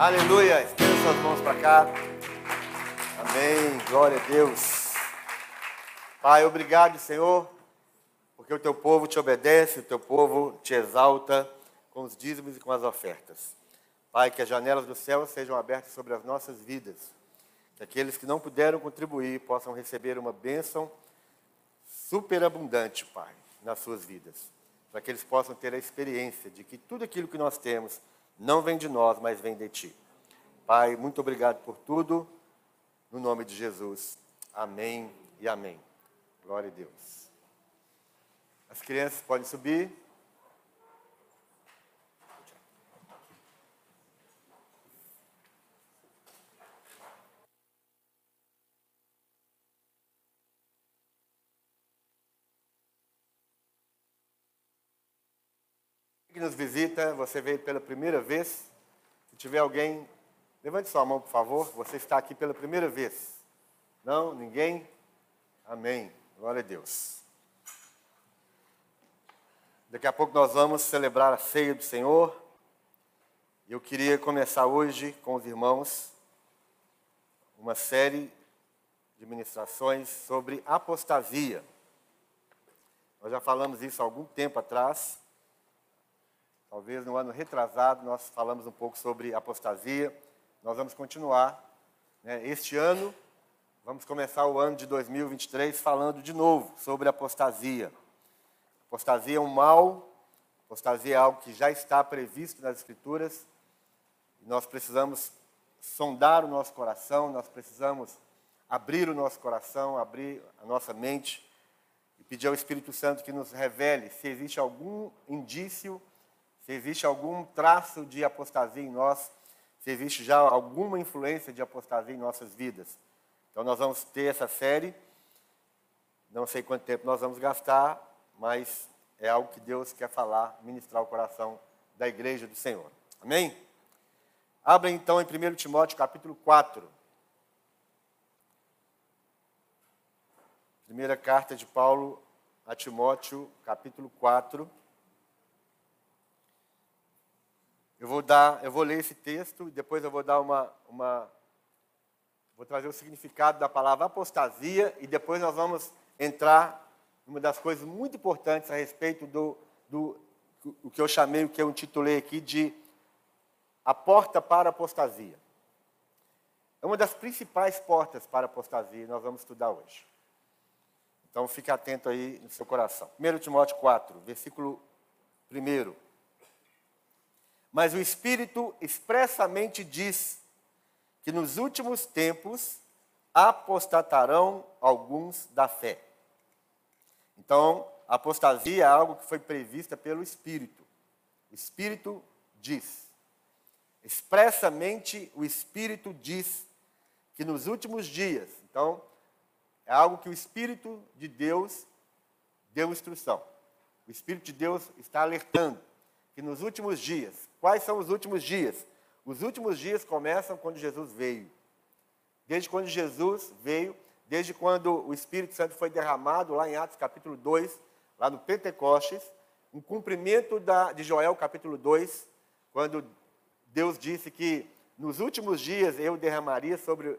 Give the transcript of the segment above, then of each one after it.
Aleluia. Estenda suas mãos para cá. Amém. Glória a Deus. Pai, obrigado, Senhor, porque o teu povo te obedece, o teu povo te exalta com os dízimos e com as ofertas. Pai, que as janelas do céu sejam abertas sobre as nossas vidas. Que aqueles que não puderam contribuir possam receber uma bênção superabundante, Pai, nas suas vidas. Para que eles possam ter a experiência de que tudo aquilo que nós temos não vem de nós, mas vem de Ti. Pai, muito obrigado por tudo. No nome de Jesus. Amém e amém. Glória a Deus. As crianças podem subir. Que nos visita, você veio pela primeira vez. Se tiver alguém, levante sua mão, por favor. Você está aqui pela primeira vez. Não? Ninguém? Amém. Glória a Deus. Daqui a pouco nós vamos celebrar a ceia do Senhor. Eu queria começar hoje com os irmãos uma série de ministrações sobre apostasia. Nós já falamos isso há algum tempo atrás. Talvez no ano retrasado nós falamos um pouco sobre apostasia. Nós vamos continuar. Né? Este ano, vamos começar o ano de 2023 falando de novo sobre apostasia. Apostasia é um mal, apostasia é algo que já está previsto nas Escrituras. Nós precisamos sondar o nosso coração, nós precisamos abrir o nosso coração, abrir a nossa mente e pedir ao Espírito Santo que nos revele se existe algum indício se existe algum traço de apostasia em nós, se existe já alguma influência de apostasia em nossas vidas. Então nós vamos ter essa série, não sei quanto tempo nós vamos gastar, mas é algo que Deus quer falar, ministrar o coração da igreja do Senhor. Amém? Abra então em 1 Timóteo capítulo 4. Primeira carta de Paulo a Timóteo, capítulo 4. Eu vou dar, eu vou ler esse texto e depois eu vou dar uma, uma vou trazer o significado da palavra apostasia e depois nós vamos entrar numa das coisas muito importantes a respeito do, do o que eu chamei, o que eu intitulei aqui de a porta para a apostasia. É uma das principais portas para a apostasia, nós vamos estudar hoje. Então fique atento aí no seu coração. 1 Timóteo 4, versículo 1. Mas o Espírito expressamente diz que nos últimos tempos apostatarão alguns da fé. Então, apostasia é algo que foi prevista pelo Espírito. O Espírito diz. Expressamente o Espírito diz que nos últimos dias, então, é algo que o Espírito de Deus deu instrução. O Espírito de Deus está alertando que nos últimos dias, quais são os últimos dias? Os últimos dias começam quando Jesus veio. Desde quando Jesus veio, desde quando o Espírito Santo foi derramado lá em Atos capítulo 2, lá no Pentecostes, um cumprimento da, de Joel capítulo 2, quando Deus disse que nos últimos dias eu derramaria sobre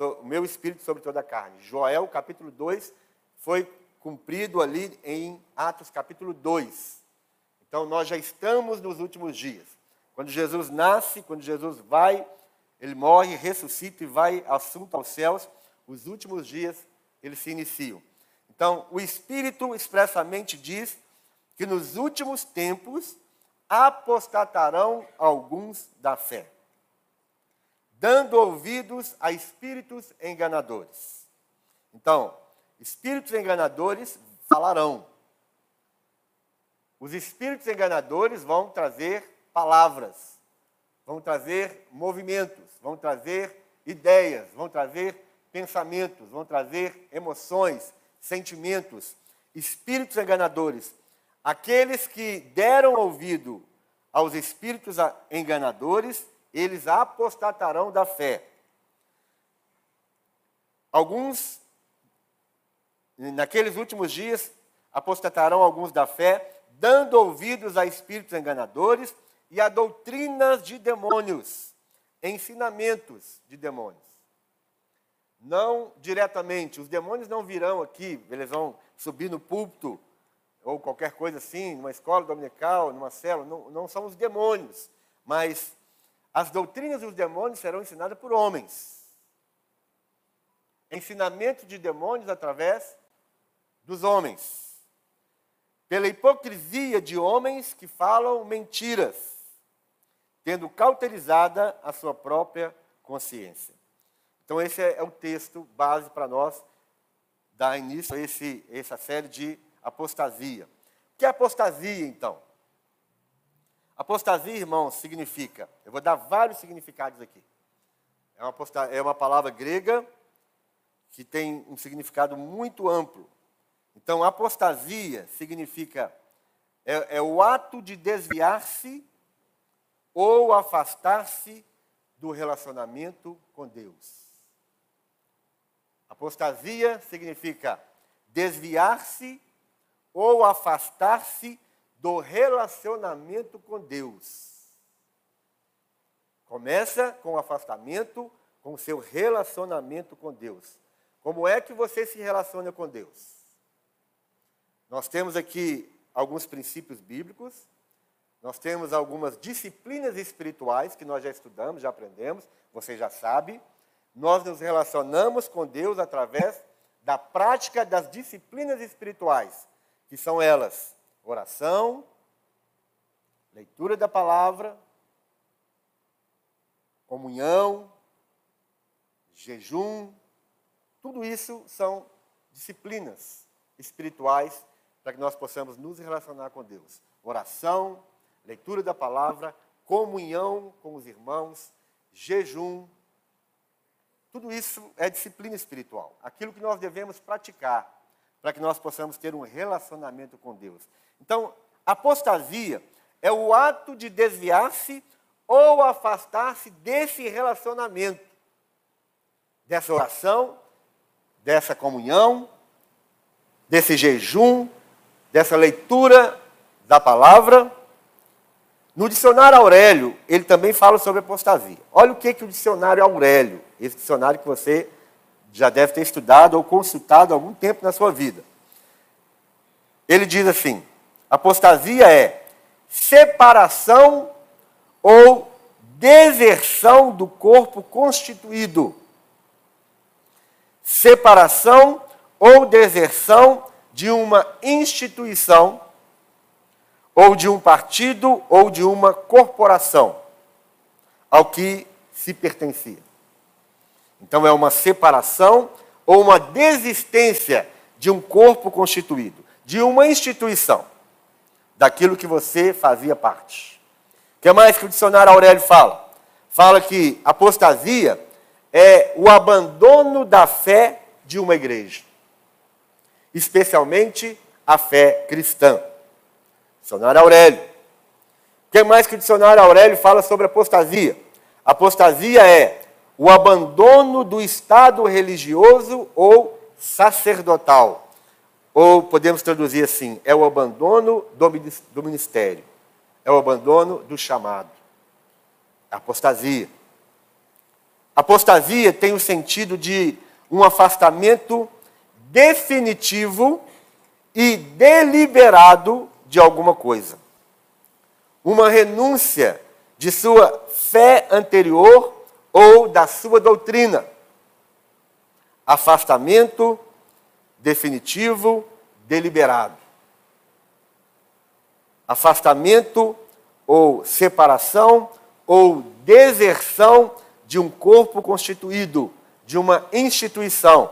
o meu espírito sobre toda a carne. Joel capítulo 2 foi cumprido ali em Atos capítulo 2. Então nós já estamos nos últimos dias. Quando Jesus nasce, quando Jesus vai, ele morre, ressuscita e vai assunto aos céus, os últimos dias eles se iniciam. Então, o Espírito expressamente diz que nos últimos tempos apostatarão alguns da fé, dando ouvidos a espíritos enganadores. Então, espíritos enganadores falarão. Os espíritos enganadores vão trazer palavras, vão trazer movimentos, vão trazer ideias, vão trazer pensamentos, vão trazer emoções, sentimentos. Espíritos enganadores, aqueles que deram ouvido aos espíritos enganadores, eles apostatarão da fé. Alguns, naqueles últimos dias, apostatarão alguns da fé, dando ouvidos a espíritos enganadores e a doutrinas de demônios, ensinamentos de demônios. Não diretamente, os demônios não virão aqui, eles vão subir no púlpito ou qualquer coisa assim, numa escola dominical, numa célula, não, não são os demônios, mas as doutrinas dos demônios serão ensinadas por homens. Ensinamento de demônios através dos homens. Pela hipocrisia de homens que falam mentiras, tendo cauterizada a sua própria consciência. Então, esse é, é o texto base para nós dar início a esse, essa série de apostasia. O que é apostasia, então? Apostasia, irmãos, significa, eu vou dar vários significados aqui. É uma, é uma palavra grega que tem um significado muito amplo. Então, apostasia significa é, é o ato de desviar-se ou afastar-se do relacionamento com Deus. Apostasia significa desviar-se ou afastar-se do relacionamento com Deus. Começa com o afastamento com o seu relacionamento com Deus. Como é que você se relaciona com Deus? Nós temos aqui alguns princípios bíblicos, nós temos algumas disciplinas espirituais que nós já estudamos, já aprendemos, você já sabe. Nós nos relacionamos com Deus através da prática das disciplinas espirituais, que são elas: oração, leitura da palavra, comunhão, jejum, tudo isso são disciplinas espirituais para que nós possamos nos relacionar com Deus. Oração, leitura da palavra, comunhão com os irmãos, jejum. Tudo isso é disciplina espiritual. Aquilo que nós devemos praticar para que nós possamos ter um relacionamento com Deus. Então, apostasia é o ato de desviar-se ou afastar-se desse relacionamento, dessa oração, dessa comunhão, desse jejum, dessa leitura da palavra. No dicionário Aurélio, ele também fala sobre apostasia. Olha o que, que o dicionário Aurélio, esse dicionário que você já deve ter estudado ou consultado algum tempo na sua vida. Ele diz assim: apostasia é separação ou deserção do corpo constituído. Separação ou deserção de uma instituição, ou de um partido, ou de uma corporação, ao que se pertencia. Então, é uma separação ou uma desistência de um corpo constituído, de uma instituição, daquilo que você fazia parte. O que mais que o dicionário Aurélio fala? Fala que apostasia é o abandono da fé de uma igreja, especialmente a fé cristã. Dicionário Aurélio. O que mais que o dicionário Aurélio fala sobre apostasia? Apostasia é o abandono do estado religioso ou sacerdotal. Ou podemos traduzir assim: é o abandono do ministério, é o abandono do chamado. Apostasia. Apostasia tem o sentido de um afastamento definitivo e deliberado de alguma coisa. Uma renúncia de sua fé anterior ou da sua doutrina. Afastamento definitivo, deliberado. Afastamento ou separação ou deserção de um corpo constituído, de uma instituição.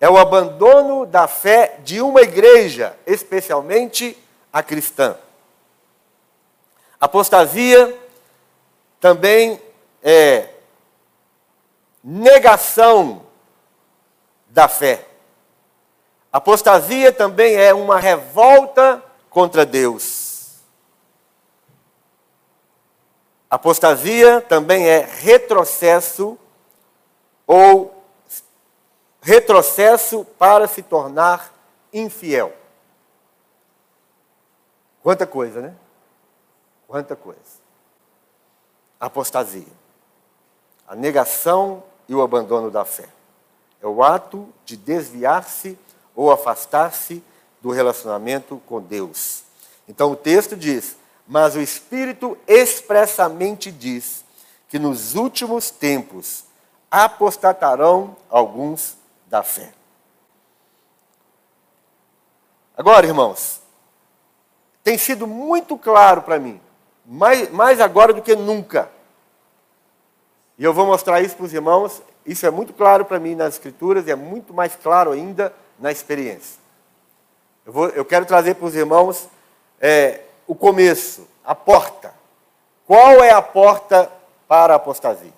É o abandono da fé de uma igreja, especialmente a cristã. Apostasia também é negação da fé. Apostasia também é uma revolta contra Deus. Apostasia também é retrocesso ou retrocesso para se tornar infiel. Quanta coisa, né? Quanta coisa. Apostasia. a negação e o abandono da fé. É o ato de desviar-se ou afastar-se do relacionamento com Deus. Então o texto diz: Mas o Espírito expressamente diz que nos últimos tempos apostatarão alguns da fé. Agora, irmãos, tem sido muito claro para mim, mais, mais agora do que nunca. E eu vou mostrar isso para os irmãos. Isso é muito claro para mim nas Escrituras e é muito mais claro ainda na experiência. Eu, vou, eu quero trazer para os irmãos é, o começo, a porta. Qual é a porta para a apostasia?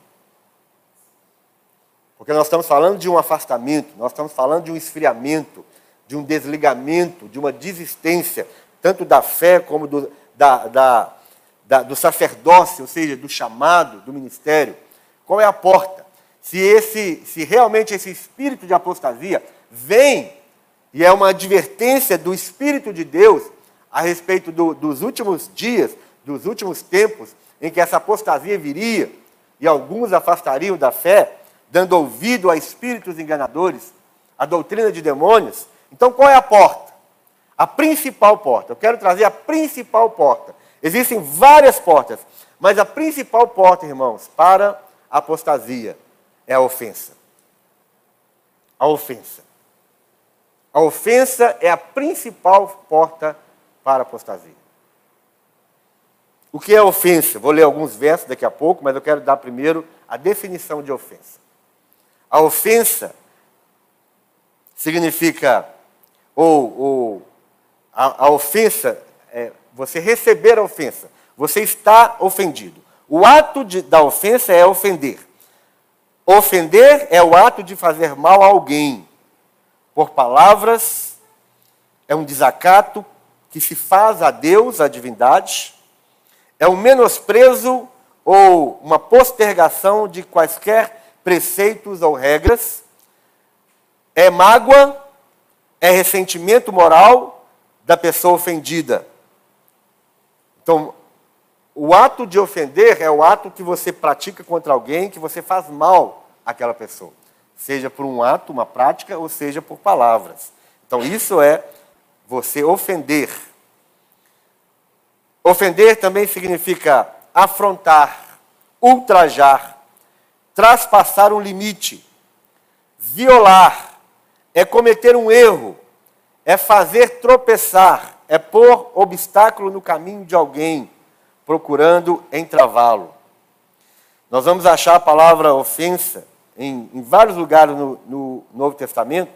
Porque nós estamos falando de um afastamento, nós estamos falando de um esfriamento, de um desligamento, de uma desistência, tanto da fé como do, da, da, da, do sacerdócio, ou seja, do chamado, do ministério. Qual é a porta? Se, esse, se realmente esse espírito de apostasia vem e é uma advertência do Espírito de Deus a respeito do, dos últimos dias, dos últimos tempos, em que essa apostasia viria e alguns afastariam da fé, dando ouvido a espíritos enganadores, a doutrina de demônios. Então, qual é a porta? A principal porta. Eu quero trazer a principal porta. Existem várias portas, mas a principal porta, irmãos, para a apostasia é a ofensa. A ofensa. A ofensa é a principal porta para a apostasia. O que é ofensa? Vou ler alguns versos daqui a pouco, mas eu quero dar primeiro a definição de ofensa. A ofensa significa, ou, ou a, a, ofensa, é você receber a ofensa, você está ofendido. O ato de, da ofensa é ofender. Ofender é o ato de fazer mal a alguém, por palavras, é um desacato que se faz a Deus, a divindade, é um menosprezo ou uma postergação de quaisquer preceitos ou regras, é mágoa, é ressentimento moral da pessoa ofendida. Então, o ato de ofender é o ato que você pratica contra alguém, que você faz mal àquela pessoa, seja por um ato, uma prática, ou seja por palavras. Então, isso é você ofender. Ofender também significa afrontar, ultrajar, traspassar um limite, violar, é cometer um erro, é fazer tropeçar, é pôr obstáculo no caminho de alguém, procurando entravá-lo. Nós vamos achar a palavra ofensa em, em vários lugares no, no, Novo Testamento,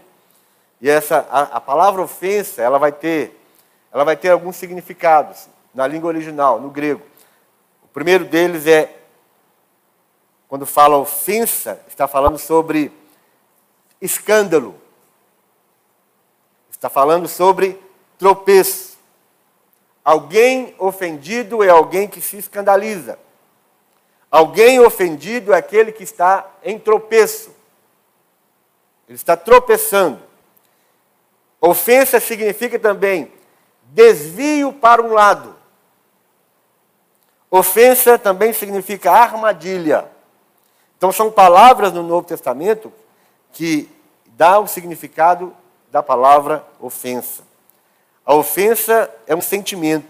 e essa a, a palavra ofensa ela vai ter ela vai ter alguns significados na língua original, no grego. O primeiro deles é quando fala ofensa, está falando sobre escândalo. Está falando sobre tropeço. Alguém ofendido é alguém que se escandaliza. Alguém ofendido é aquele que está em tropeço. Ele está tropeçando. Ofensa significa também desvio para um lado. Ofensa também significa armadilha. Então são palavras no Novo Testamento que dá o significado da palavra ofensa. A ofensa é um sentimento.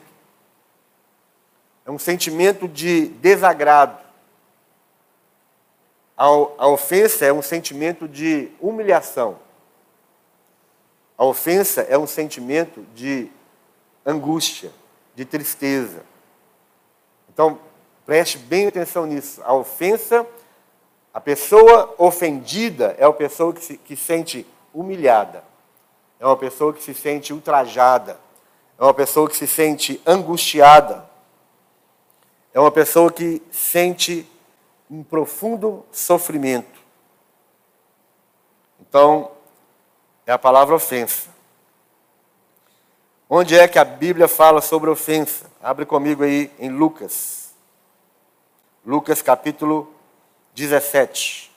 É um sentimento de desagrado. A, a ofensa é um sentimento de humilhação. A ofensa é um sentimento de angústia, de tristeza. Então, preste bem atenção nisso. A ofensa a pessoa ofendida é uma pessoa que se que sente humilhada, é uma pessoa que se sente ultrajada, é uma pessoa que se sente angustiada, é uma pessoa que sente um profundo sofrimento. Então, é a palavra ofensa. Onde é que a Bíblia fala sobre ofensa? Abre comigo aí em Lucas. Lucas capítulo 17.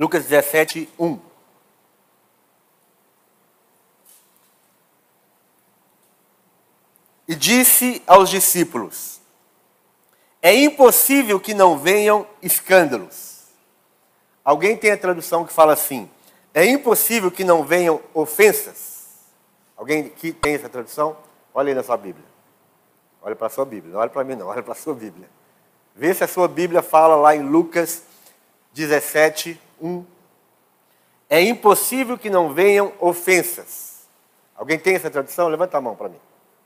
Lucas 17, 1. E disse aos discípulos: É impossível que não venham escândalos. Alguém tem a tradução que fala assim: É impossível que não venham ofensas. Alguém que tem essa tradução? Olha aí na sua Bíblia. Olha para a sua Bíblia. Não olha para mim, não. Olha para a sua Bíblia. Vê se a sua Bíblia fala lá em Lucas 17, 1. É impossível que não venham ofensas. Alguém tem essa tradução? Levanta a mão para mim,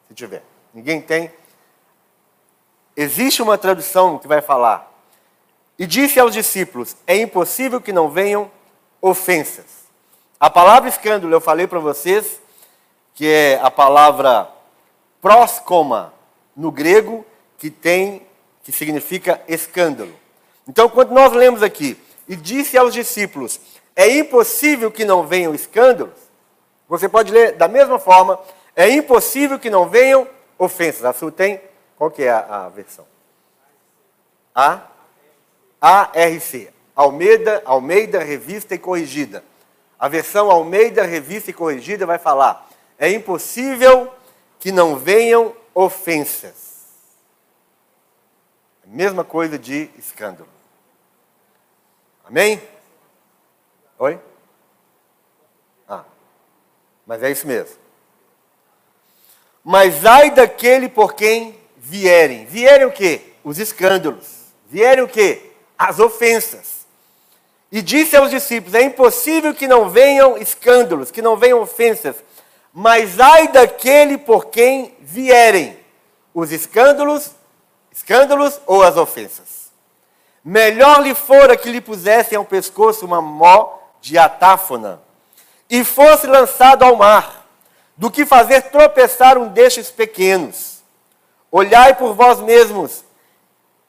se tiver. Ninguém tem? Existe uma tradução que vai falar. E disse aos discípulos: É impossível que não venham ofensas. A palavra escândalo, eu falei para vocês, que é a palavra próscoma no grego, que tem, que significa escândalo. Então, quando nós lemos aqui, e disse aos discípulos: É impossível que não venham escândalos. Você pode ler da mesma forma: É impossível que não venham ofensas. A sua tem? Qual que é a, a versão? A? ARC. Almeida, Almeida Revista e Corrigida. A versão Almeida Revista e Corrigida vai falar: é impossível que não venham ofensas. Mesma coisa de escândalo. Amém? Oi? Ah, mas é isso mesmo. Mas ai daquele por quem vierem. Vierem o quê? Os escândalos. Vierem o quê? As ofensas. E disse aos discípulos: É impossível que não venham escândalos, que não venham ofensas. Mas ai daquele por quem vierem os escândalos, escândalos ou as ofensas. Melhor lhe fora que lhe pusessem ao pescoço uma mó de atáfona e fosse lançado ao mar do que fazer tropeçar um destes pequenos. Olhai por vós mesmos,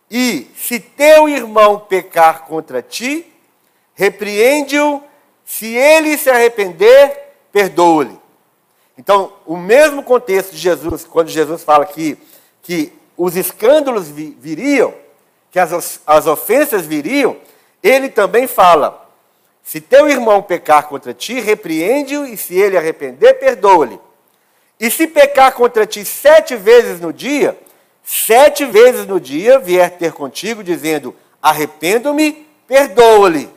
e se teu irmão pecar contra ti, repreende-o, se ele se arrepender, perdoa-lhe. Então, o mesmo contexto de Jesus, quando Jesus fala que, que os escândalos viriam, que as, as ofensas viriam, ele também fala: se teu irmão pecar contra ti, repreende-o, e se ele arrepender, perdoa-lhe. E se pecar contra ti sete vezes no dia, sete vezes no dia vier ter contigo, dizendo: arrependo-me, perdoa-lhe.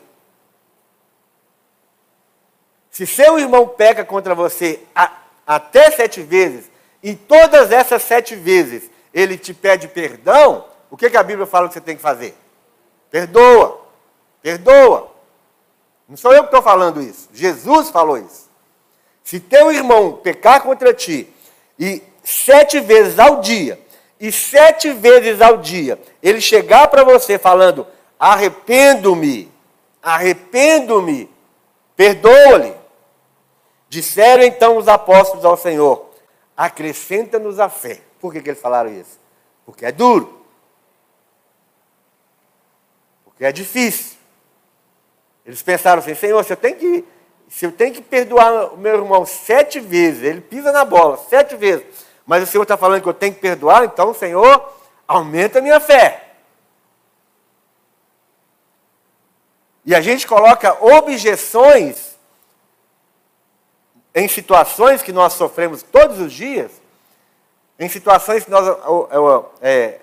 Se seu irmão peca contra você a, até sete vezes, e todas essas sete vezes ele te pede perdão, o que, que a Bíblia fala que você tem que fazer? Perdoa, perdoa. Não sou eu que estou falando isso. Jesus falou isso. Se teu irmão pecar contra ti, e sete vezes ao dia, e sete vezes ao dia, ele chegar para você falando: arrependo-me, arrependo-me, perdoa-lhe. Disseram então os apóstolos ao Senhor: acrescenta-nos a fé. Por que, que eles falaram isso? Porque é duro. É difícil. Eles pensaram assim, Senhor, você tem que, se eu tenho que perdoar o meu irmão sete vezes, ele pisa na bola sete vezes, mas o Senhor está falando que eu tenho que perdoar, então, Senhor, aumenta a minha fé. E a gente coloca objeções em situações que nós sofremos todos os dias, em situações que nós é,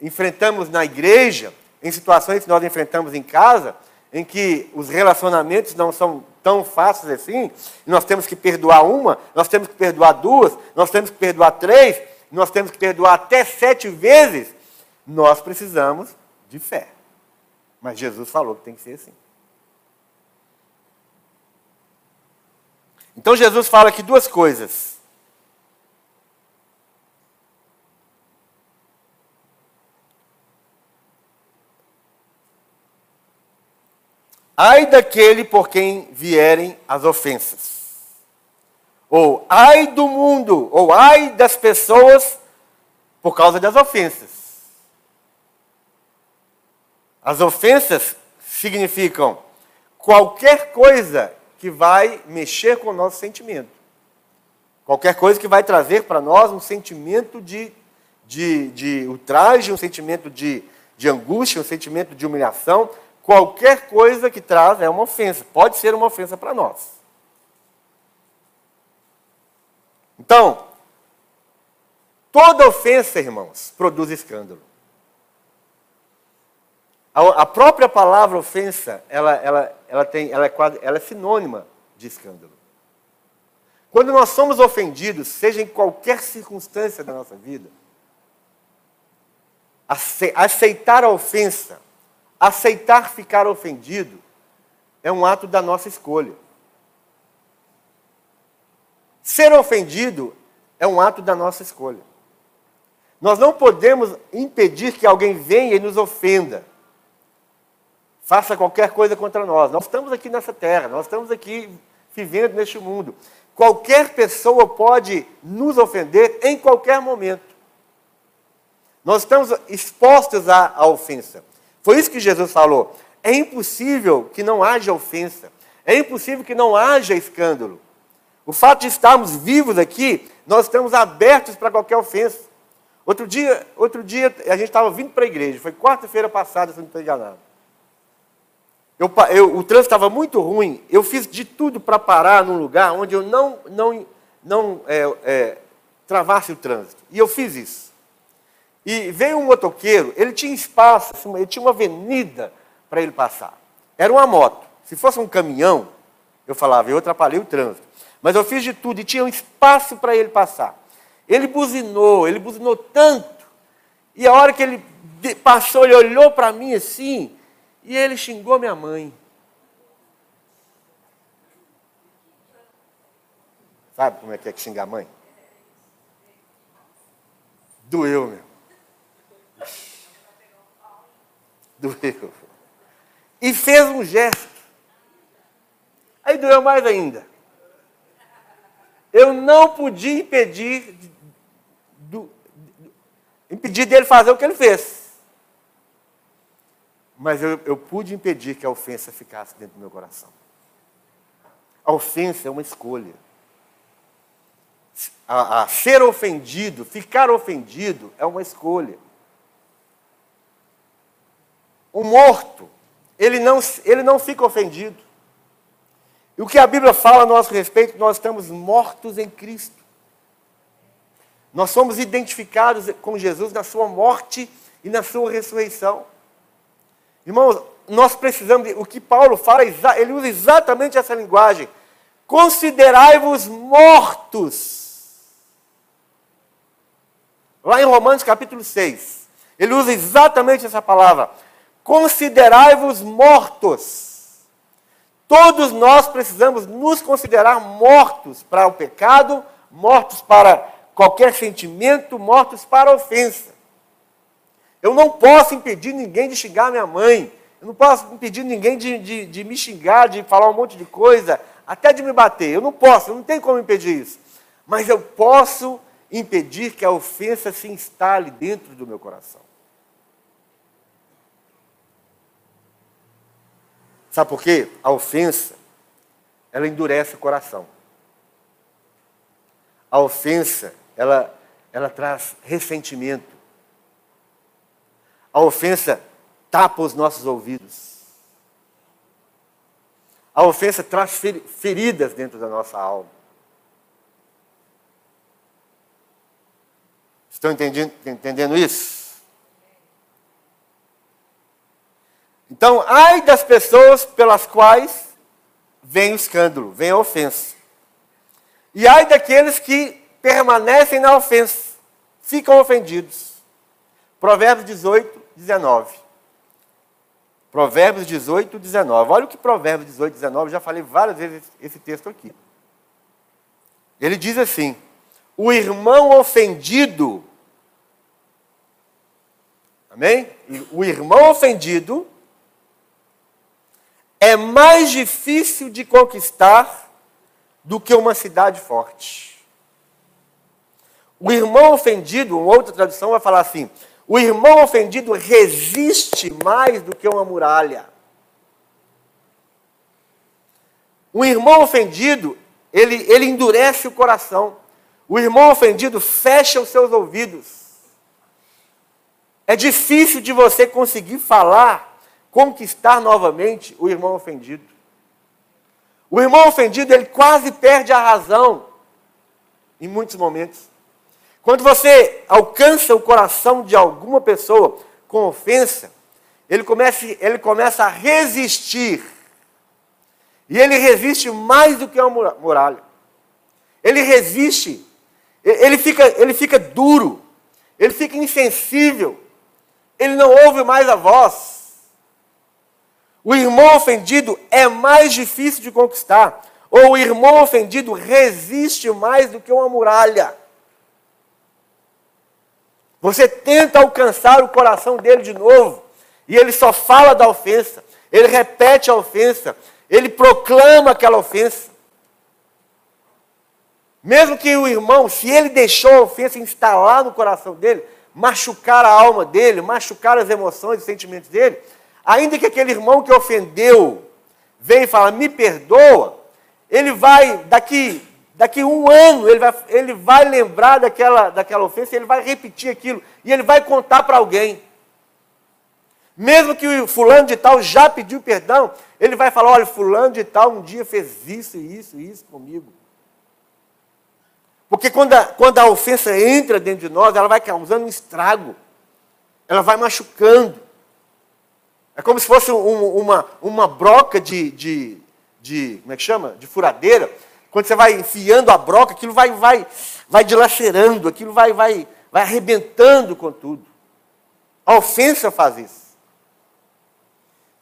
enfrentamos na igreja, em situações que nós enfrentamos em casa, em que os relacionamentos não são tão fáceis assim, nós temos que perdoar uma, nós temos que perdoar duas, nós temos que perdoar três, nós temos que perdoar até sete vezes, nós precisamos de fé. Mas Jesus falou que tem que ser assim. Então Jesus fala aqui duas coisas. Ai daquele por quem vierem as ofensas. Ou ai do mundo, ou ai das pessoas por causa das ofensas. As ofensas significam qualquer coisa que vai mexer com o nosso sentimento. Qualquer coisa que vai trazer para nós um sentimento de, de, de ultraje, um sentimento de, de angústia, um sentimento de humilhação, qualquer coisa que traz é uma ofensa, pode ser uma ofensa para nós. Então, Toda ofensa, irmãos, produz escândalo. A, própria palavra ofensa, ela, ela, ela, tem, ela, é quase, ela é sinônima de escândalo. Quando nós somos ofendidos, seja em qualquer circunstância da nossa vida, aceitar a ofensa, aceitar ficar ofendido, é um ato da nossa escolha. Ser ofendido é um ato da nossa escolha. Nós não podemos impedir que alguém venha e nos ofenda. Faça qualquer coisa contra nós. Nós estamos aqui nessa terra, nós estamos aqui vivendo neste mundo. Qualquer pessoa pode nos ofender em qualquer momento. Nós estamos expostos à, à ofensa. Foi isso que Jesus falou. É impossível que não haja ofensa. É impossível que não haja escândalo. O fato de estarmos vivos aqui, nós estamos abertos para qualquer ofensa. Outro dia, outro dia a gente estava vindo para a igreja, foi quarta-feira passada, se não estou enganado. Eu, eu, o trânsito estava muito ruim, eu fiz de tudo para parar num lugar onde eu não, não, não é, é, travasse o trânsito. E eu fiz isso. E veio um motoqueiro, ele tinha espaço, assim, ele tinha uma avenida para ele passar. Era uma moto. Se fosse um caminhão, eu falava, eu atrapalhei o trânsito. Mas eu fiz de tudo e tinha um espaço para ele passar. Ele buzinou, ele buzinou tanto. E a hora que ele passou, ele olhou para mim assim, e ele xingou minha mãe. Sabe como é que é que xingar a mãe? Doeu, meu. E fez um gesto. Aí doeu mais ainda. Eu não podia impedir, do, impedir dele fazer o que ele fez. Mas eu, eu pude impedir que a ofensa ficasse dentro do meu coração. A ofensa é uma escolha. A, a, ser ofendido, ficar ofendido, é uma escolha. O morto, ele não, ele não fica ofendido. E o que a Bíblia fala a nosso respeito, nós estamos mortos em Cristo. Nós somos identificados com Jesus na sua morte e na sua ressurreição. Irmãos, nós precisamos, o que Paulo fala, ele usa exatamente essa linguagem. Considerai-vos mortos. Lá em Romanos capítulo 6, ele usa exatamente essa palavra. Considerai-vos mortos. Todos nós precisamos nos considerar mortos para o pecado, mortos para qualquer sentimento, mortos para a ofensa. Eu não posso impedir ninguém de xingar minha mãe. Eu não posso impedir ninguém de, de, de me xingar, de falar um monte de coisa, até de me bater. Eu não posso, eu não tenho como impedir isso. Mas eu posso impedir que a ofensa se instale dentro do meu coração. Sabe por quê? A ofensa, ela endurece o coração. A ofensa, ela, ela traz ressentimento. A ofensa tapa os nossos ouvidos. A ofensa traz feridas dentro da nossa alma. Estão entendendo, entendendo isso? Então, ai das pessoas pelas quais vem o escândalo, vem a ofensa. E ai daqueles que permanecem na ofensa, ficam ofendidos. Provérbios 18, 19. Provérbios 18, 19. Olha o que Provérbios 18, 19, já falei várias vezes esse texto aqui. Ele diz assim: O irmão ofendido, amém? O irmão ofendido é mais difícil de conquistar do que uma cidade forte. O irmão ofendido, uma outra tradução vai falar assim: o irmão ofendido resiste mais do que uma muralha. O irmão ofendido, ele, ele endurece o coração. O irmão ofendido fecha os seus ouvidos. É difícil de você conseguir falar, conquistar novamente o irmão ofendido. O irmão ofendido, ele quase perde a razão em muitos momentos. Quando você alcança o coração de alguma pessoa com ofensa, ele começa, ele começa a resistir. E ele resiste mais do que uma muralha. Ele resiste. Ele fica, ele fica duro. Ele fica insensível. Ele não ouve mais a voz. O irmão ofendido é mais difícil de conquistar. Ou o irmão ofendido resiste mais do que uma muralha. Você tenta alcançar o coração dele de novo, e ele só fala da ofensa, ele repete a ofensa, ele proclama aquela ofensa. Mesmo que o irmão, se ele deixou a ofensa instalar no coração dele, machucar a alma dele, machucar as emoções e sentimentos dele, ainda que aquele irmão que ofendeu venha e fala, me perdoa, ele vai, daqui Daqui um ano ele vai, ele vai lembrar daquela, daquela ofensa, ele vai repetir aquilo e ele vai contar para alguém. Mesmo que o fulano de tal já pediu perdão, ele vai falar: olha, fulano de tal um dia fez isso, isso, isso comigo. Porque quando a, quando a ofensa entra dentro de nós, ela vai causando um estrago, ela vai machucando. É como se fosse um, uma, uma broca de, de, de, como é que chama? De furadeira quando você vai enfiando a broca, aquilo vai, vai, vai dilacerando, aquilo vai, vai, vai arrebentando com tudo. A ofensa faz isso.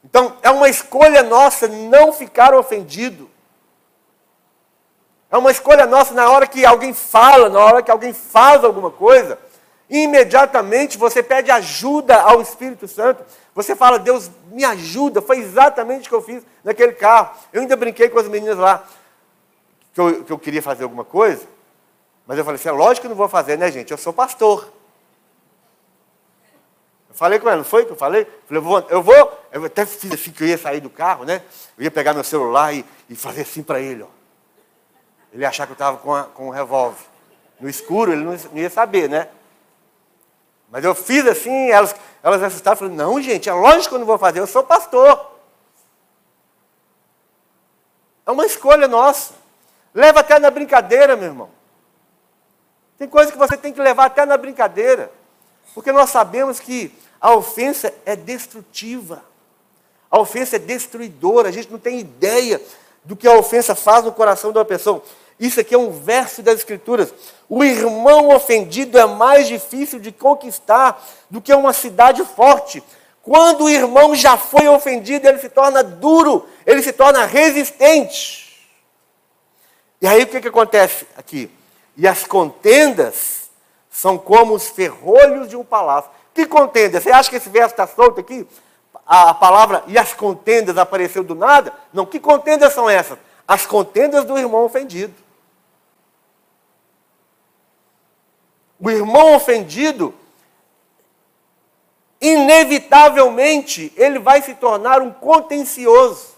Então, é uma escolha nossa não ficar ofendido. É uma escolha nossa na hora que alguém fala, na hora que alguém faz alguma coisa, imediatamente você pede ajuda ao Espírito Santo. Você fala, Deus, me ajuda. Foi exatamente o que eu fiz naquele carro. Eu ainda brinquei com as meninas lá que eu, que eu queria fazer alguma coisa, mas eu falei assim, é lógico que eu não vou fazer, né, gente? Eu sou pastor. Eu falei com ela, não foi que eu falei? Eu falei, eu vou, eu até fiz assim que eu ia sair do carro, né? Eu ia pegar meu celular e, e fazer assim para ele, ó. Ele ia achar que eu estava com, com um revólver. No escuro, ele não, ia saber, né? Mas eu fiz assim, elas, elas assustaram, falaram, não, gente, é lógico que eu não vou fazer, eu sou pastor. É uma escolha nossa. Leva até na brincadeira, meu irmão. Tem coisa que você tem que levar até na brincadeira. Porque nós sabemos que a ofensa é destrutiva. A ofensa é destruidora. A gente não tem ideia do que a ofensa faz no coração de uma pessoa. Isso aqui é um verso das Escrituras. O irmão ofendido é mais difícil de conquistar do que uma cidade forte. Quando o irmão já foi ofendido, ele se torna duro, ele se torna resistente. E aí o que, que acontece aqui? E as contendas são como os ferrolhos de um palácio. Que contenda? Você acha que esse verso está solto aqui? A, a palavra e as contendas apareceu do nada? Não, que contendas são essas? As contendas do irmão ofendido. O irmão ofendido, inevitavelmente, ele vai se tornar um contencioso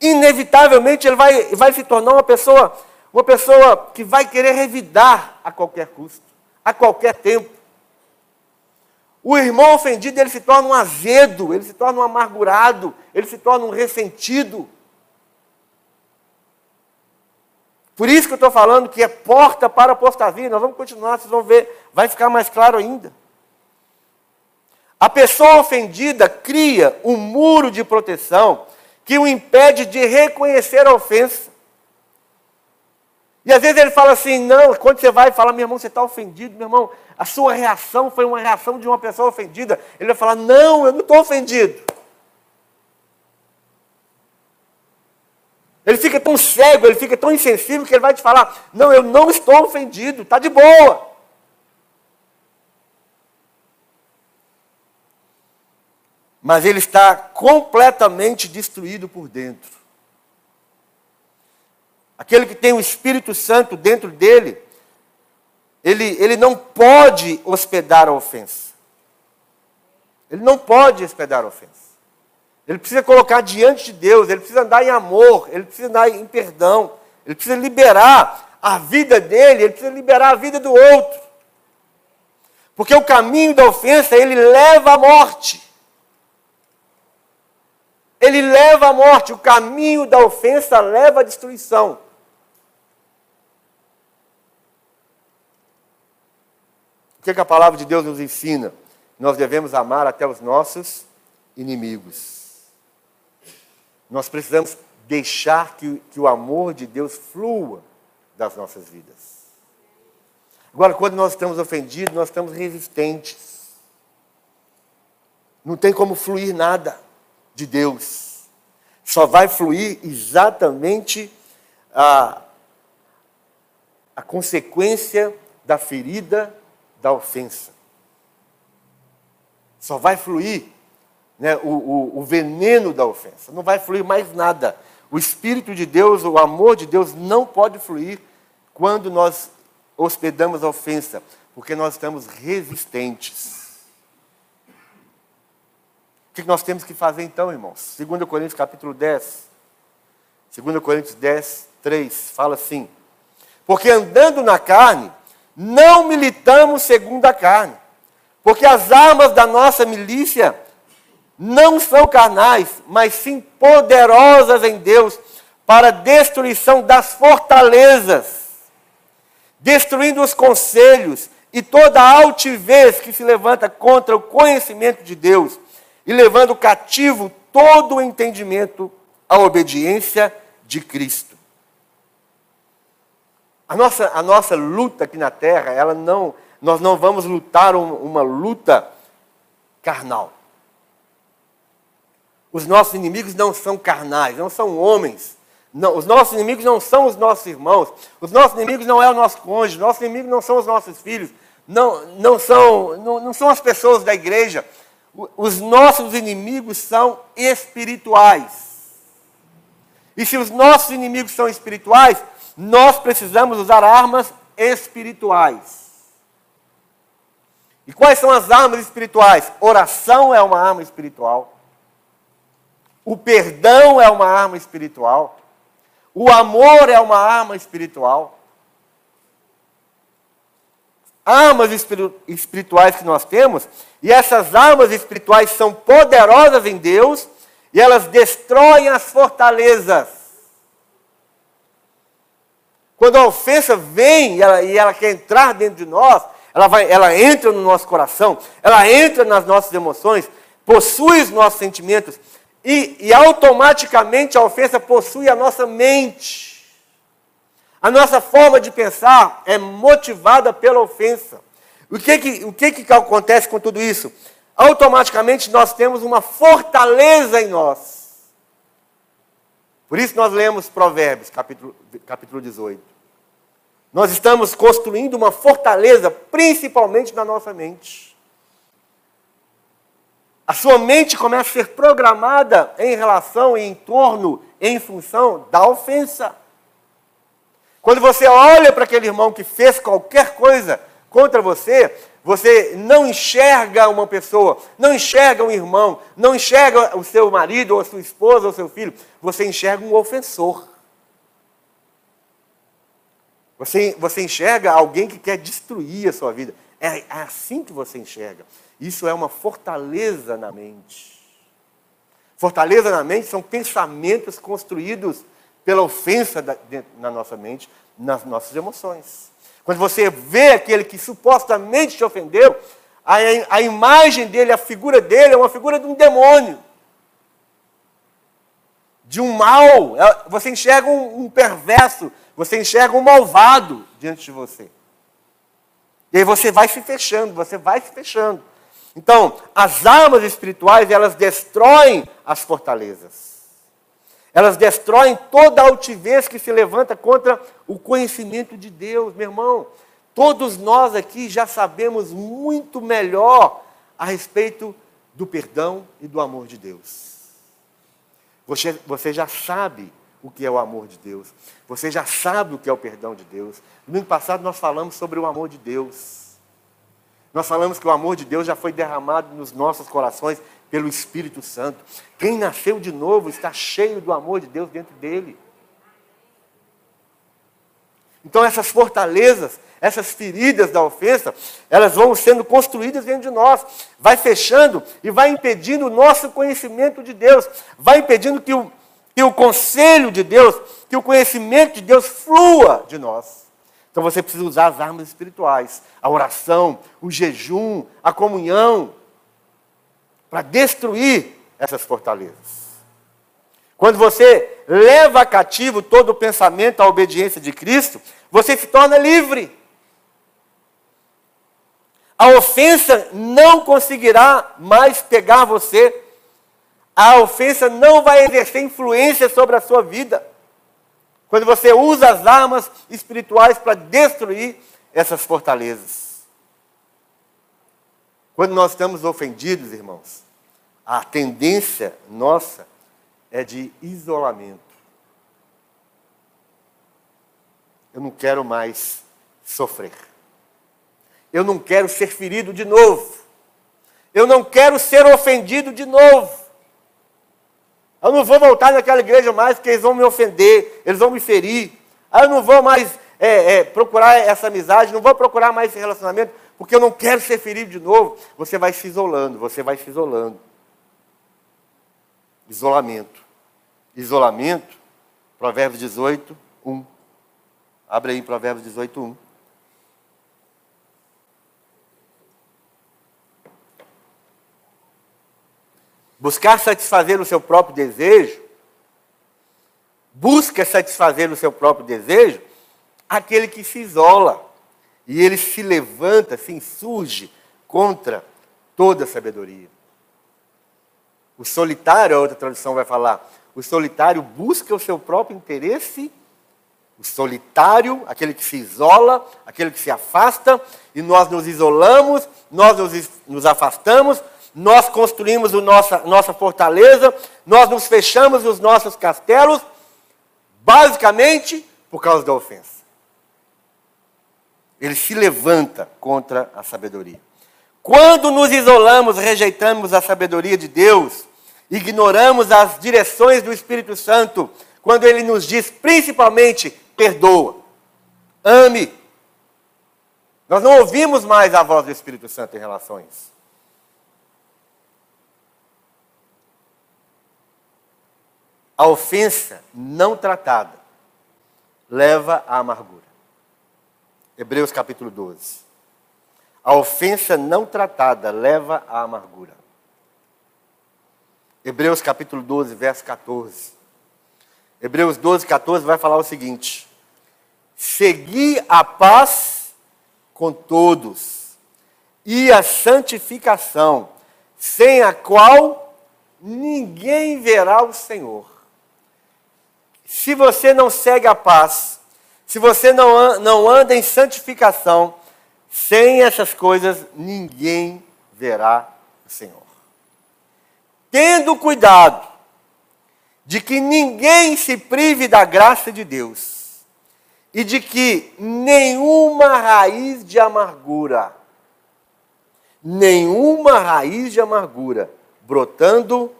inevitavelmente ele vai, vai se tornar uma pessoa, uma pessoa que vai querer revidar a qualquer custo, a qualquer tempo. O irmão ofendido, ele se torna um azedo, ele se torna um amargurado, ele se torna um ressentido. Por isso que eu estou falando que é porta para a apostasia. Nós vamos continuar, vocês vão ver, vai ficar mais claro ainda. A pessoa ofendida cria um muro de proteção que o impede de reconhecer a ofensa. E às vezes ele fala assim: não, quando você vai falar, meu irmão, você está ofendido, meu irmão, a sua reação foi uma reação de uma pessoa ofendida. Ele vai falar: não, eu não estou ofendido. Ele fica tão cego, ele fica tão insensível que ele vai te falar: não, eu não estou ofendido, está de boa. mas ele está completamente destruído por dentro. Aquele que tem o Espírito Santo dentro dele, ele, ele não pode hospedar a ofensa. Ele não pode hospedar a ofensa. Ele precisa colocar diante de Deus, ele precisa andar em amor, ele precisa andar em perdão, ele precisa liberar a vida dele, ele precisa liberar a vida do outro. Porque o caminho da ofensa, ele leva à morte ele leva à morte. O caminho da ofensa leva à destruição. que, que a palavra de Deus nos ensina? Nós devemos amar até os nossos inimigos. Nós precisamos deixar que, que o amor de Deus flua das nossas vidas. Agora, quando nós estamos ofendidos, nós estamos resistentes. Não tem como fluir nada de Deus. Só vai fluir exatamente a, a consequência da ferida da ofensa. Só vai fluir né, o, o, o veneno da ofensa. Não vai fluir mais nada. O Espírito de Deus, o amor de Deus não pode fluir quando nós hospedamos a ofensa, porque nós estamos resistentes. O que nós temos que fazer então, irmãos? 2 Coríntios capítulo 10. 2 Coríntios 10, 3, fala assim: Porque andando na carne, não militamos segundo a carne, porque as armas da nossa milícia não são carnais, mas sim poderosas em Deus para destruição das fortalezas, destruindo os conselhos e toda altivez que se levanta contra o conhecimento de Deus e levando cativo todo o entendimento à obediência de Cristo. A nossa, a nossa luta aqui na terra, ela não, nós não vamos lutar um, uma luta carnal. Os nossos inimigos não são carnais, não são homens. Não, os nossos inimigos não são os nossos irmãos. Os nossos inimigos não é o nosso cônjuge. Os nossos inimigos não são os nossos filhos. Não, não, são, não, não são as pessoas da igreja. Os nossos inimigos são espirituais. E se os nossos inimigos são espirituais, nós precisamos usar armas espirituais. E quais são as armas espirituais? Oração é uma arma espiritual. O perdão é uma arma espiritual. O amor é uma arma espiritual. Armas espirituais que nós temos, e essas armas espirituais são poderosas em Deus, e elas destroem as fortalezas. Quando a ofensa vem e ela, e ela quer entrar dentro de nós, ela, vai, ela entra no nosso coração, ela entra nas nossas emoções, possui os nossos sentimentos, e, e automaticamente a ofensa possui a nossa mente. A nossa forma de pensar é motivada pela ofensa. O que, que, o que, que acontece com tudo isso? Automaticamente nós temos uma fortaleza em nós. Por isso nós lemos Provérbios, capítulo, capítulo 18. Nós estamos construindo uma fortaleza, principalmente na nossa mente. A sua mente começa a ser programada em relação, em torno, em função da ofensa. Quando você olha para aquele irmão que fez qualquer coisa contra você, você não enxerga uma pessoa, não enxerga um irmão, não enxerga o seu marido, ou a sua esposa, ou seu filho. Você enxerga um ofensor. Você, você enxerga alguém que quer destruir a sua vida. É, é assim que você enxerga. Isso é uma fortaleza na mente. Fortaleza na mente são pensamentos construídos pela ofensa da, na nossa mente, nas nossas emoções. Quando você vê aquele que supostamente te ofendeu, a, a imagem dele, a figura dele é uma figura de um demônio. De um mal. É, você enxerga um, um perverso, você enxerga um malvado diante de você. E aí você vai se fechando, você vai se fechando. Então, as armas espirituais, elas destroem as fortalezas. Elas destroem toda a altivez que se levanta contra o conhecimento de Deus, meu irmão. Todos nós aqui já sabemos muito melhor a respeito do perdão e do amor de Deus. Você, você já sabe o que é o amor de Deus. Você já sabe o que é o perdão de Deus. No domingo passado nós falamos sobre o amor de Deus. Nós falamos que o amor de Deus já foi derramado nos nossos corações pelo Espírito Santo. Quem nasceu de novo está cheio do amor de Deus dentro dele. Então essas fortalezas, essas feridas da ofensa, elas vão sendo construídas dentro de nós, vai fechando e vai impedindo o nosso conhecimento de Deus, vai impedindo que o, que o conselho de Deus, que o conhecimento de Deus flua de nós. Então você precisa usar as armas espirituais, a oração, o jejum, a comunhão, para destruir essas fortalezas. Quando você leva cativo todo o pensamento à obediência de Cristo, você se torna livre. A ofensa não conseguirá mais pegar você. A ofensa não vai exercer influência sobre a sua vida. Quando você usa as armas espirituais para destruir essas fortalezas. Quando nós estamos ofendidos, irmãos, a tendência nossa é de isolamento. Eu não quero mais sofrer. Eu não quero ser ferido de novo. Eu não quero ser ofendido de novo. Eu não vou voltar naquela igreja mais porque eles vão me ofender, eles vão me ferir. eu não vou mais é, é, procurar essa amizade, não vou procurar mais esse relacionamento, porque eu não quero ser ferido de novo. Você vai se isolando, você vai se isolando. Isolamento. Isolamento, Provérbios 18, 1. Abre aí Provérbios 18, 1. Buscar satisfazer o seu próprio desejo, busca satisfazer o seu próprio desejo, aquele que se isola e ele se levanta, se insurge contra toda a sabedoria. O solitário, a outra tradução vai falar, o solitário busca o seu próprio interesse, o solitário, aquele que se isola, aquele que se afasta, e nós nos isolamos, nós nos, nos afastamos, nós construímos a nossa, nossa fortaleza, nós nos fechamos os nossos castelos, basicamente por causa da ofensa. Ele se levanta contra a sabedoria. Quando nos isolamos, rejeitamos a sabedoria de Deus, ignoramos as direções do Espírito Santo, quando ele nos diz principalmente perdoa, ame. Nós não ouvimos mais a voz do Espírito Santo em relação a isso. A ofensa não tratada leva à amargura. Hebreus capítulo 12. A ofensa não tratada leva à amargura. Hebreus capítulo 12, verso 14. Hebreus 12, 14 vai falar o seguinte: Segui a paz com todos e a santificação, sem a qual ninguém verá o Senhor. Se você não segue a paz, se você não, não anda em santificação, sem essas coisas ninguém verá o Senhor. Tendo cuidado de que ninguém se prive da graça de Deus e de que nenhuma raiz de amargura, nenhuma raiz de amargura brotando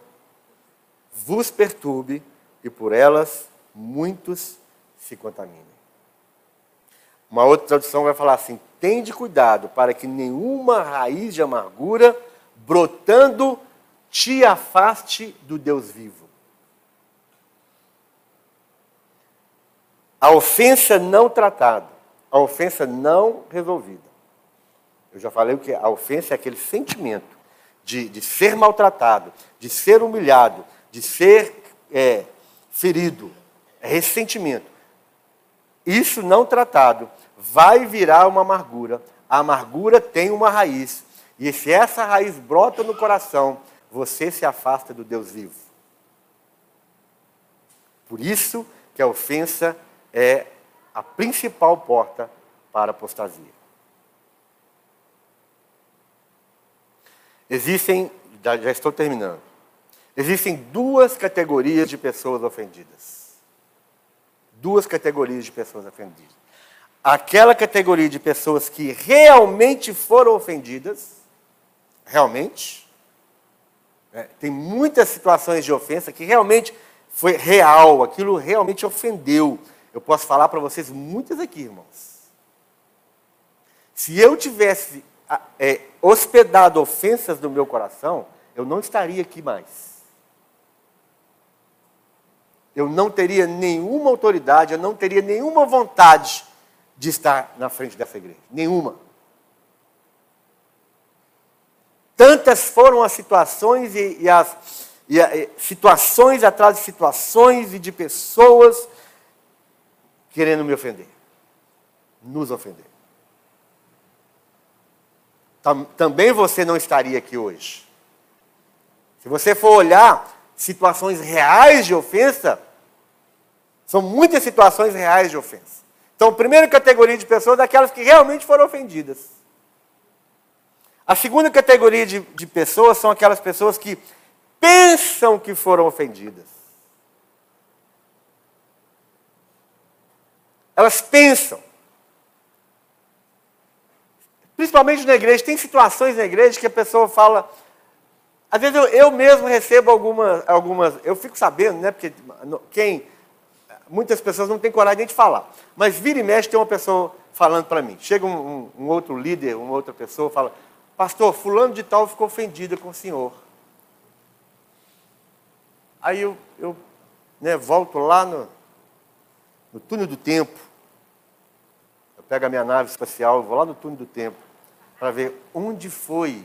vos perturbe e por elas muitos se contaminem. Uma outra tradução vai falar assim: tende cuidado para que nenhuma raiz de amargura brotando te afaste do Deus vivo. A ofensa não tratada, a ofensa não resolvida. Eu já falei que a ofensa é aquele sentimento de, de ser maltratado, de ser humilhado, de ser é, ferido, ressentimento. Isso não tratado vai virar uma amargura. A amargura tem uma raiz. E se essa raiz brota no coração, você se afasta do Deus vivo. Por isso que a ofensa é a principal porta para a apostasia. Existem, já estou terminando, existem duas categorias de pessoas ofendidas duas categorias de pessoas ofendidas. Aquela categoria de pessoas que realmente foram ofendidas, realmente, é, tem muitas situações de ofensa que realmente foi real, aquilo realmente ofendeu. Eu posso falar para vocês muitas aqui, irmãos. Se eu tivesse é, hospedado ofensas no meu coração, eu não estaria aqui mais eu não teria nenhuma autoridade, eu não teria nenhuma vontade de estar na frente dessa igreja. Nenhuma. Tantas foram as situações e, e as e, e, situações atrás de situações e de pessoas querendo me ofender, nos ofender. Tam, também você não estaria aqui hoje. Se você for olhar situações reais de ofensa, são muitas situações reais de ofensa. Então, a primeira categoria de pessoas é aquelas que realmente foram ofendidas. A segunda categoria de, de pessoas são aquelas pessoas que pensam que foram ofendidas. Elas pensam. Principalmente na igreja, tem situações na igreja que a pessoa fala. Às vezes eu, eu mesmo recebo algumas, algumas. Eu fico sabendo, né? Porque quem. Muitas pessoas não têm coragem nem de falar. Mas vira e mexe tem uma pessoa falando para mim. Chega um, um, um outro líder, uma outra pessoa, fala: Pastor, fulano de tal ficou ofendido com o senhor. Aí eu, eu né, volto lá no, no túnel do tempo. Eu pego a minha nave espacial, vou lá no túnel do tempo para ver onde foi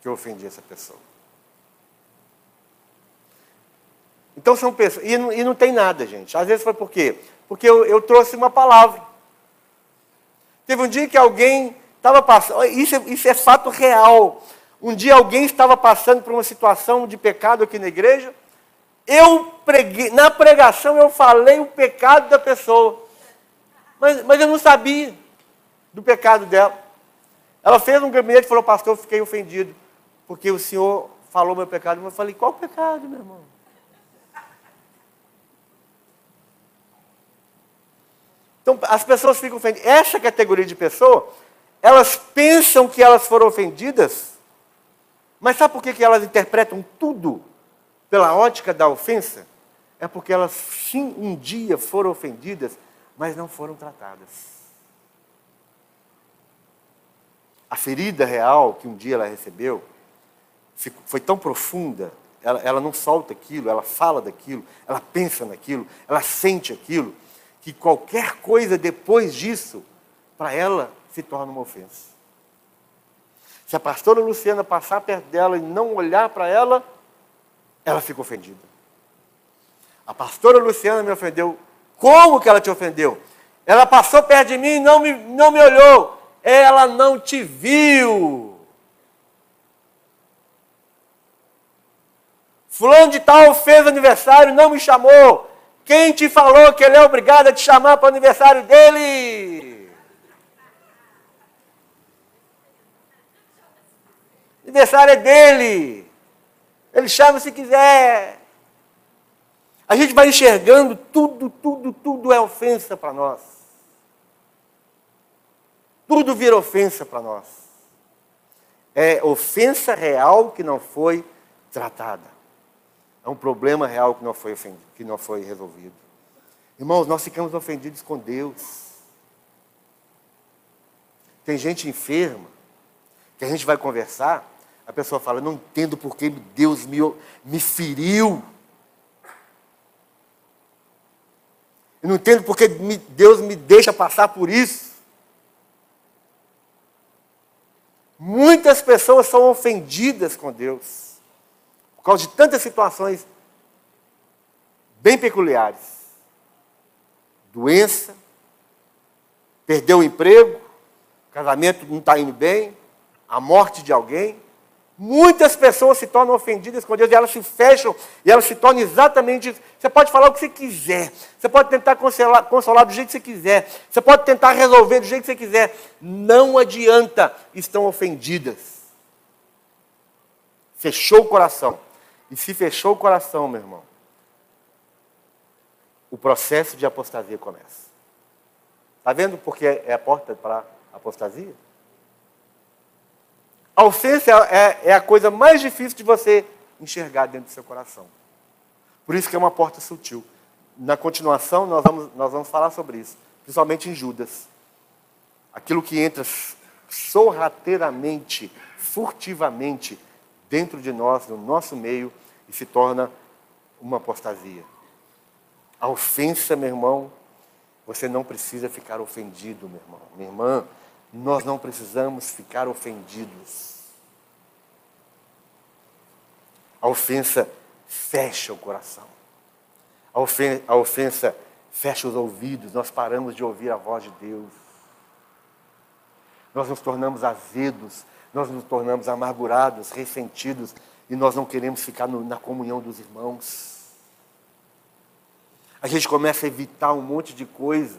que eu ofendi essa pessoa. Então são pessoas. E não, e não tem nada, gente. Às vezes foi por quê? Porque eu, eu trouxe uma palavra. Teve um dia que alguém estava passando. Isso, é, isso é fato real. Um dia alguém estava passando por uma situação de pecado aqui na igreja. Eu preguei, na pregação eu falei o pecado da pessoa. Mas, mas eu não sabia do pecado dela. Ela fez um gabinete e falou, pastor, eu fiquei ofendido. Porque o senhor falou meu pecado. Eu falei, qual pecado, meu irmão? Então, as pessoas ficam ofendidas. Essa categoria de pessoa elas pensam que elas foram ofendidas, mas sabe por que elas interpretam tudo pela ótica da ofensa? É porque elas sim um dia foram ofendidas, mas não foram tratadas. A ferida real que um dia ela recebeu foi tão profunda, ela, ela não solta aquilo, ela fala daquilo, ela pensa naquilo, ela sente aquilo, que qualquer coisa depois disso, para ela, se torna uma ofensa. Se a pastora Luciana passar perto dela e não olhar para ela, ela fica ofendida. A pastora Luciana me ofendeu. Como que ela te ofendeu? Ela passou perto de mim e não me, não me olhou. Ela não te viu. Fulano de tal fez aniversário, não me chamou. Quem te falou que ele é obrigado a te chamar para o aniversário dele? aniversário é dele. Ele chama se quiser. A gente vai enxergando tudo, tudo, tudo é ofensa para nós. Tudo vira ofensa para nós. É ofensa real que não foi tratada. É um problema real que não foi, ofendido, que não foi resolvido. Irmãos, nós ficamos ofendidos com Deus. Tem gente enferma que a gente vai conversar a pessoa fala, não entendo porque Deus me, me feriu. Eu não entendo porque Deus me deixa passar por isso. Muitas pessoas são ofendidas com Deus por causa de tantas situações bem peculiares. Doença, perdeu o emprego, casamento não está indo bem, a morte de alguém. Muitas pessoas se tornam ofendidas com Deus e elas se fecham e elas se tornam exatamente isso. Você pode falar o que você quiser, você pode tentar consolar, consolar do jeito que você quiser, você pode tentar resolver do jeito que você quiser. Não adianta, estão ofendidas. Fechou o coração. E se fechou o coração, meu irmão, o processo de apostasia começa. Está vendo porque é a porta para a apostasia? A ofensa é, é a coisa mais difícil de você enxergar dentro do seu coração. Por isso que é uma porta sutil. Na continuação, nós vamos, nós vamos falar sobre isso, principalmente em Judas. Aquilo que entra sorrateiramente, furtivamente, dentro de nós, no nosso meio, e se torna uma apostasia. A ofensa, meu irmão, Você não precisa ficar ofendido, meu irmão. Minha irmã, nós não precisamos ficar ofendidos. A ofensa fecha o coração. A ofensa, a ofensa fecha os ouvidos. Nós paramos de ouvir a voz de Deus. Nós nos tornamos azedos, nós nos tornamos amargurados, ressentidos e nós não queremos ficar no, na comunhão dos irmãos. A gente começa a evitar um monte de coisa.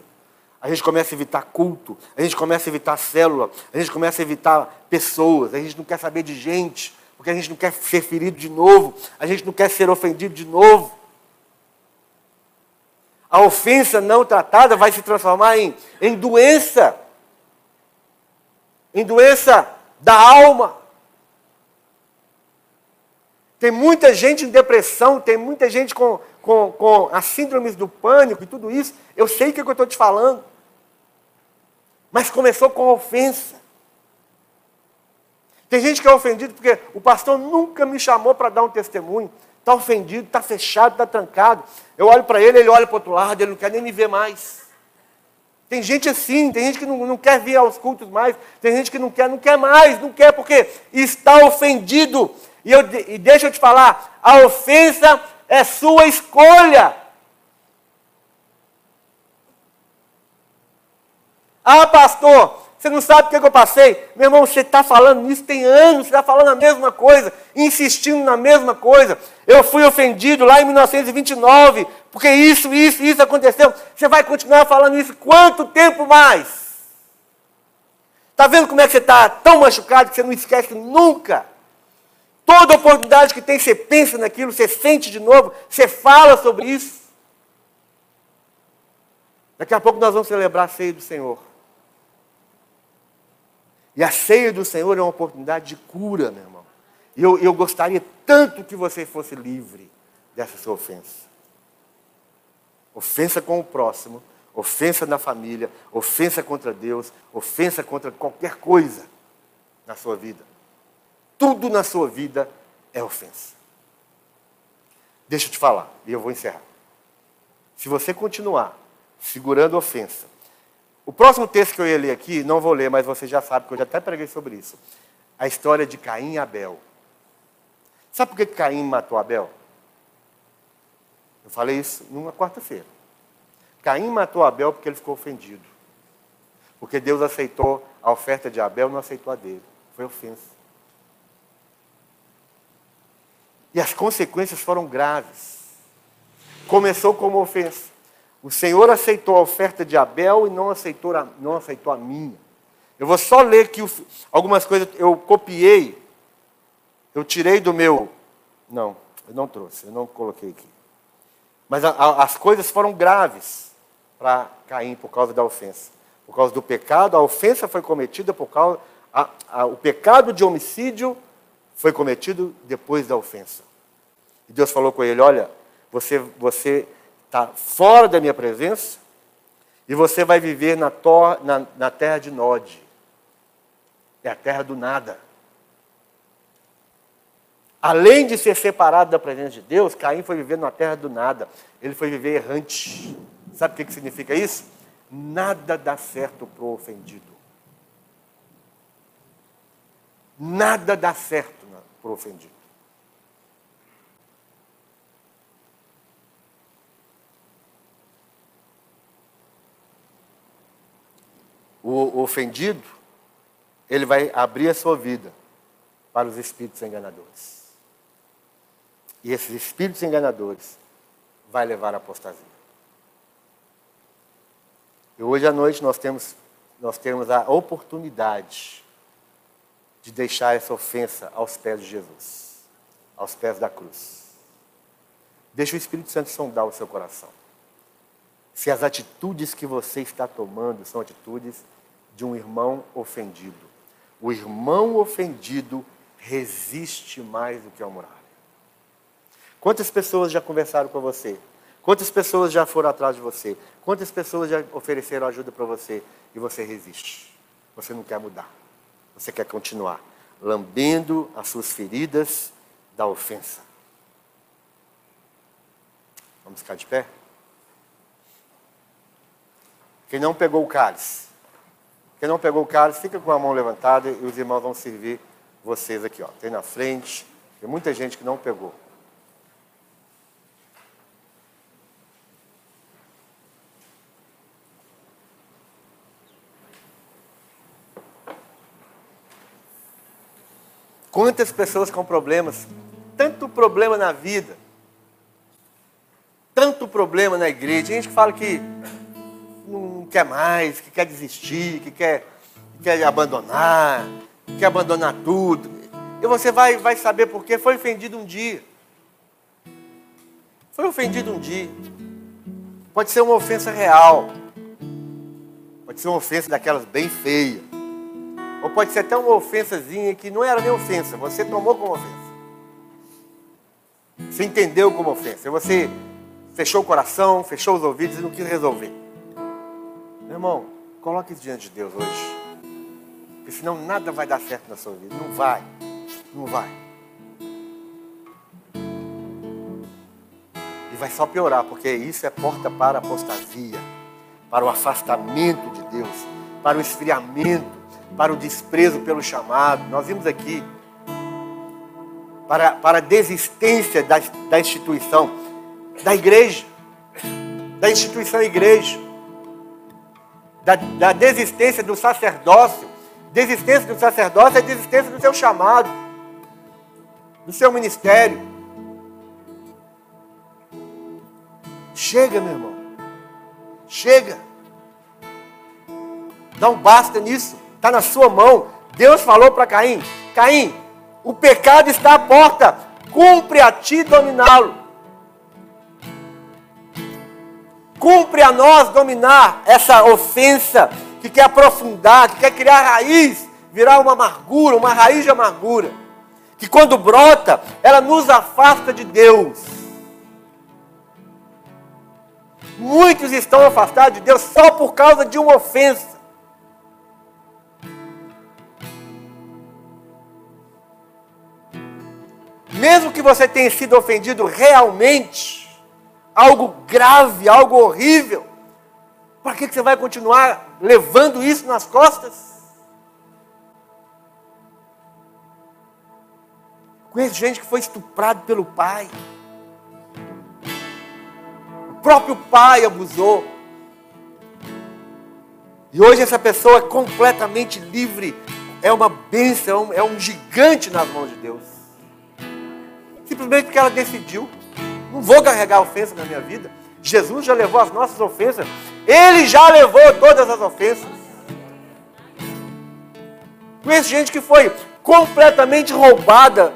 A gente começa a evitar culto, a gente começa a evitar célula, a gente começa a evitar pessoas, a gente não quer saber de gente, porque a gente não quer ser ferido de novo, a gente não quer ser ofendido de novo. A ofensa não tratada vai se transformar em, em doença, em doença da alma. Tem muita gente em depressão, tem muita gente com, com, com as síndromes do pânico e tudo isso. Eu sei o que eu estou te falando. Mas começou com ofensa. Tem gente que é ofendido porque o pastor nunca me chamou para dar um testemunho. Está ofendido, está fechado, está trancado. Eu olho para ele, ele olha para o outro lado, ele não quer nem me ver mais. Tem gente assim, tem gente que não, não quer vir aos cultos mais, tem gente que não quer, não quer mais, não quer porque está ofendido. E, eu, e deixa eu te falar, a ofensa é sua escolha. Ah, pastor, você não sabe o que, eu passei? Meu irmão, você está falando isso tem anos, você está falando a mesma coisa, insistindo na mesma coisa. Eu fui ofendido lá em 1929, porque isso, isso, isso aconteceu. Você vai continuar falando isso quanto tempo mais? Está vendo como é que você está tão machucado que você não esquece nunca? Toda oportunidade que tem, você pensa naquilo, você sente de novo, você fala sobre isso. Daqui a pouco nós vamos celebrar a ceia do Senhor. E a ceia do Senhor é uma oportunidade de cura, meu irmão. E eu, eu gostaria tanto que você fosse livre dessa sua ofensa. Ofensa com o próximo, ofensa na família, ofensa contra Deus, ofensa contra qualquer coisa na sua vida. Tudo na sua vida é ofensa. Deixa eu te falar, e eu vou encerrar. Se você continuar segurando ofensa, o próximo texto que eu ia ler aqui, não vou ler, mas você já sabe, que eu já até preguei sobre isso. A história de Caim e Abel. Sabe por que Caim matou Abel? Eu falei isso numa quarta-feira. Caim matou Abel porque ele ficou ofendido. Porque Deus aceitou a oferta de Abel, não aceitou a dele. Foi ofensa. E as consequências foram graves. Começou como ofensa. O Senhor aceitou a oferta de Abel e não aceitou a, não aceitou a minha. Eu vou só ler aqui algumas coisas. Eu copiei, eu tirei do meu. Não, eu não trouxe, eu não coloquei aqui. Mas a, a, as coisas foram graves para Caim por causa da ofensa. Por causa do pecado, a ofensa foi cometida por causa. A, o pecado de homicídio foi cometido depois da ofensa. E Deus falou com ele: Olha, você você está fora da minha presença e você vai viver na, na, na terra de Nod. É a terra do nada. Além de ser separado da presença de Deus, Caim foi viver na terra do nada. Ele foi viver errante. Sabe o que, significa isso? Nada dá certo para o ofendido. Nada dá certo para o ofendido. O ofendido, ele vai abrir a sua vida para os espíritos enganadores. E esses espíritos enganadores vai levar à apostasia. E hoje à noite nós temos, nós temos a oportunidade de deixar essa ofensa aos pés de Jesus, aos pés da cruz. Deixa o Espírito Santo sondar o seu coração. Se as atitudes que você está tomando são atitudes de um irmão ofendido. O irmão ofendido resiste mais do que a muralha. Quantas pessoas já conversaram com você? Quantas pessoas já foram atrás de você? Quantas pessoas já ofereceram ajuda para você e você resiste? Você não quer mudar. Você quer continuar lambendo as suas feridas da ofensa. Vamos ficar de pé? Quem não pegou o cálice. Quem não pegou o cálice, fica com a mão levantada e os irmãos vão servir vocês aqui. Ó. Tem na frente. Tem muita gente que não pegou. Quantas pessoas com problemas, tanto problema na vida, tanto problema na igreja. Tem gente que fala que não quer mais, que quer desistir, que quer, que quer abandonar, que quer abandonar tudo. E você vai, vai saber por quê. Foi ofendido um dia. Foi ofendido um dia. Pode ser uma ofensa real. Pode ser uma ofensa daquelas bem feias. Ou pode ser até uma ofensazinha que não era nem ofensa, você tomou como ofensa. Você entendeu como ofensa. Você fechou o coração, fechou os ouvidos e não quis resolver. Meu irmão, coloque isso diante de Deus hoje. Porque senão nada vai dar certo na sua vida. Não vai. Não vai. E vai só piorar, porque isso é porta para a apostasia, para o afastamento de Deus, para o esfriamento para o desprezo pelo chamado. Nós vimos aqui para, para a desistência da, da instituição, da igreja, da instituição igreja, da, da desistência do sacerdócio. Desistência do sacerdócio é desistência do seu chamado, do seu ministério. Chega, meu irmão. Chega. Um basta nisso. Está na sua mão. Deus falou para Caim: Caim, o pecado está à porta. Cumpre a ti dominá-lo. Cumpre a nós dominar essa ofensa que quer aprofundar, que quer criar raiz, virar uma amargura, uma raiz de amargura. Que quando brota, ela nos afasta de Deus. Muitos estão afastados de Deus só por causa de uma ofensa. Mesmo que você tenha sido ofendido realmente, algo grave, algo horrível, para que você vai continuar levando isso nas costas? Conheço gente que foi estuprado pelo pai. O próprio pai abusou. E hoje essa pessoa é completamente livre. É uma bênção, é um gigante nas mãos de Deus. Simplesmente porque ela decidiu. Não vou carregar ofensa na minha vida. Jesus já levou as nossas ofensas. Ele já levou todas as ofensas. Conheço gente que foi completamente roubada.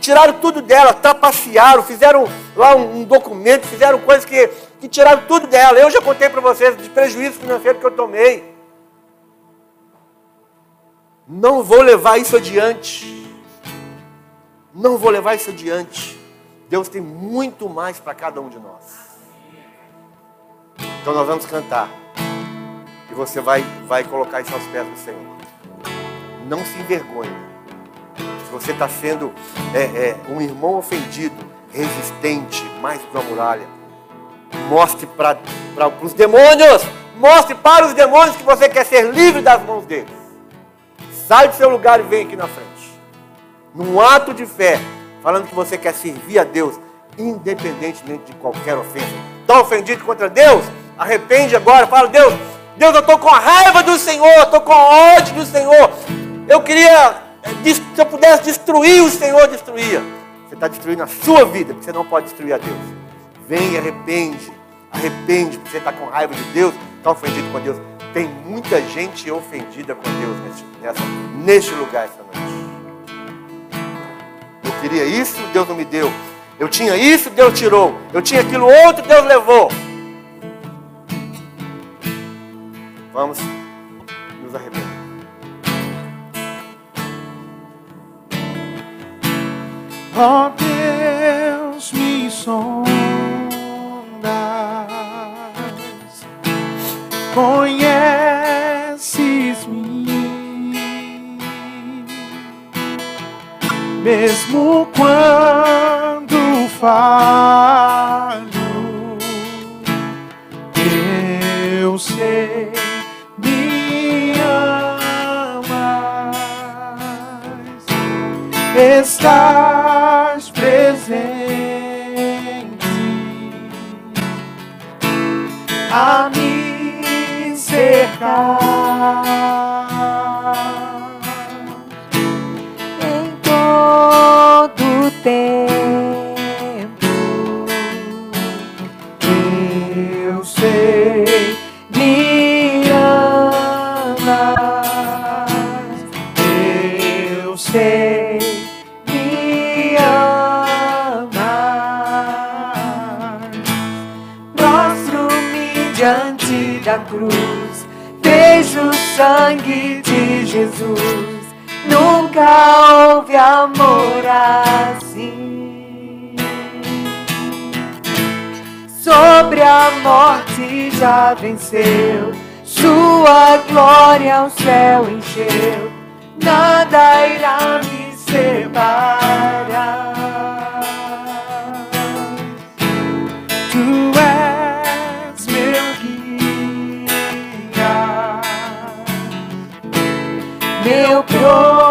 Tiraram tudo dela, trapacearam, fizeram lá um, documento, fizeram coisas que, que tiraram tudo dela. Eu já contei para vocês de prejuízo financeiro que eu tomei. Não vou levar isso adiante. Não vou levar isso adiante. Deus tem muito mais para cada um de nós. Então nós vamos cantar. E você vai, vai colocar isso aos pés do Senhor. Não se envergonhe. Se você está sendo é, é, um irmão ofendido, resistente, mais que uma muralha, mostre para os demônios, mostre para os demônios que você quer ser livre das mãos deles. Sai do seu lugar e vem aqui na frente num ato de fé, falando que você quer servir a Deus, independentemente de qualquer ofensa. Está ofendido contra Deus? Arrepende agora, fala, Deus, Deus, eu estou com a raiva do Senhor, estou com ódio do Senhor. Eu queria, eh, se eu pudesse destruir o Senhor, destruía. Você está destruindo a sua vida, porque você não pode destruir a Deus. Vem e arrepende, arrepende, porque você está com raiva de Deus, está ofendido com Deus. Tem muita gente ofendida com Deus neste, nessa, neste lugar essa noite queria isso, Deus não me deu. Eu tinha isso, Deus tirou. Eu tinha aquilo outro, Deus levou. Vamos nos arrepender. Ó oh, Deus, me sondas, conheces-me. Mesmo quando falho, eu sei me amas. Estás presente a me cercar. Todo Sobre a morte já venceu, sua glória ao céu encheu. Nada irá me separar. Tu és meu guia, meu protetor.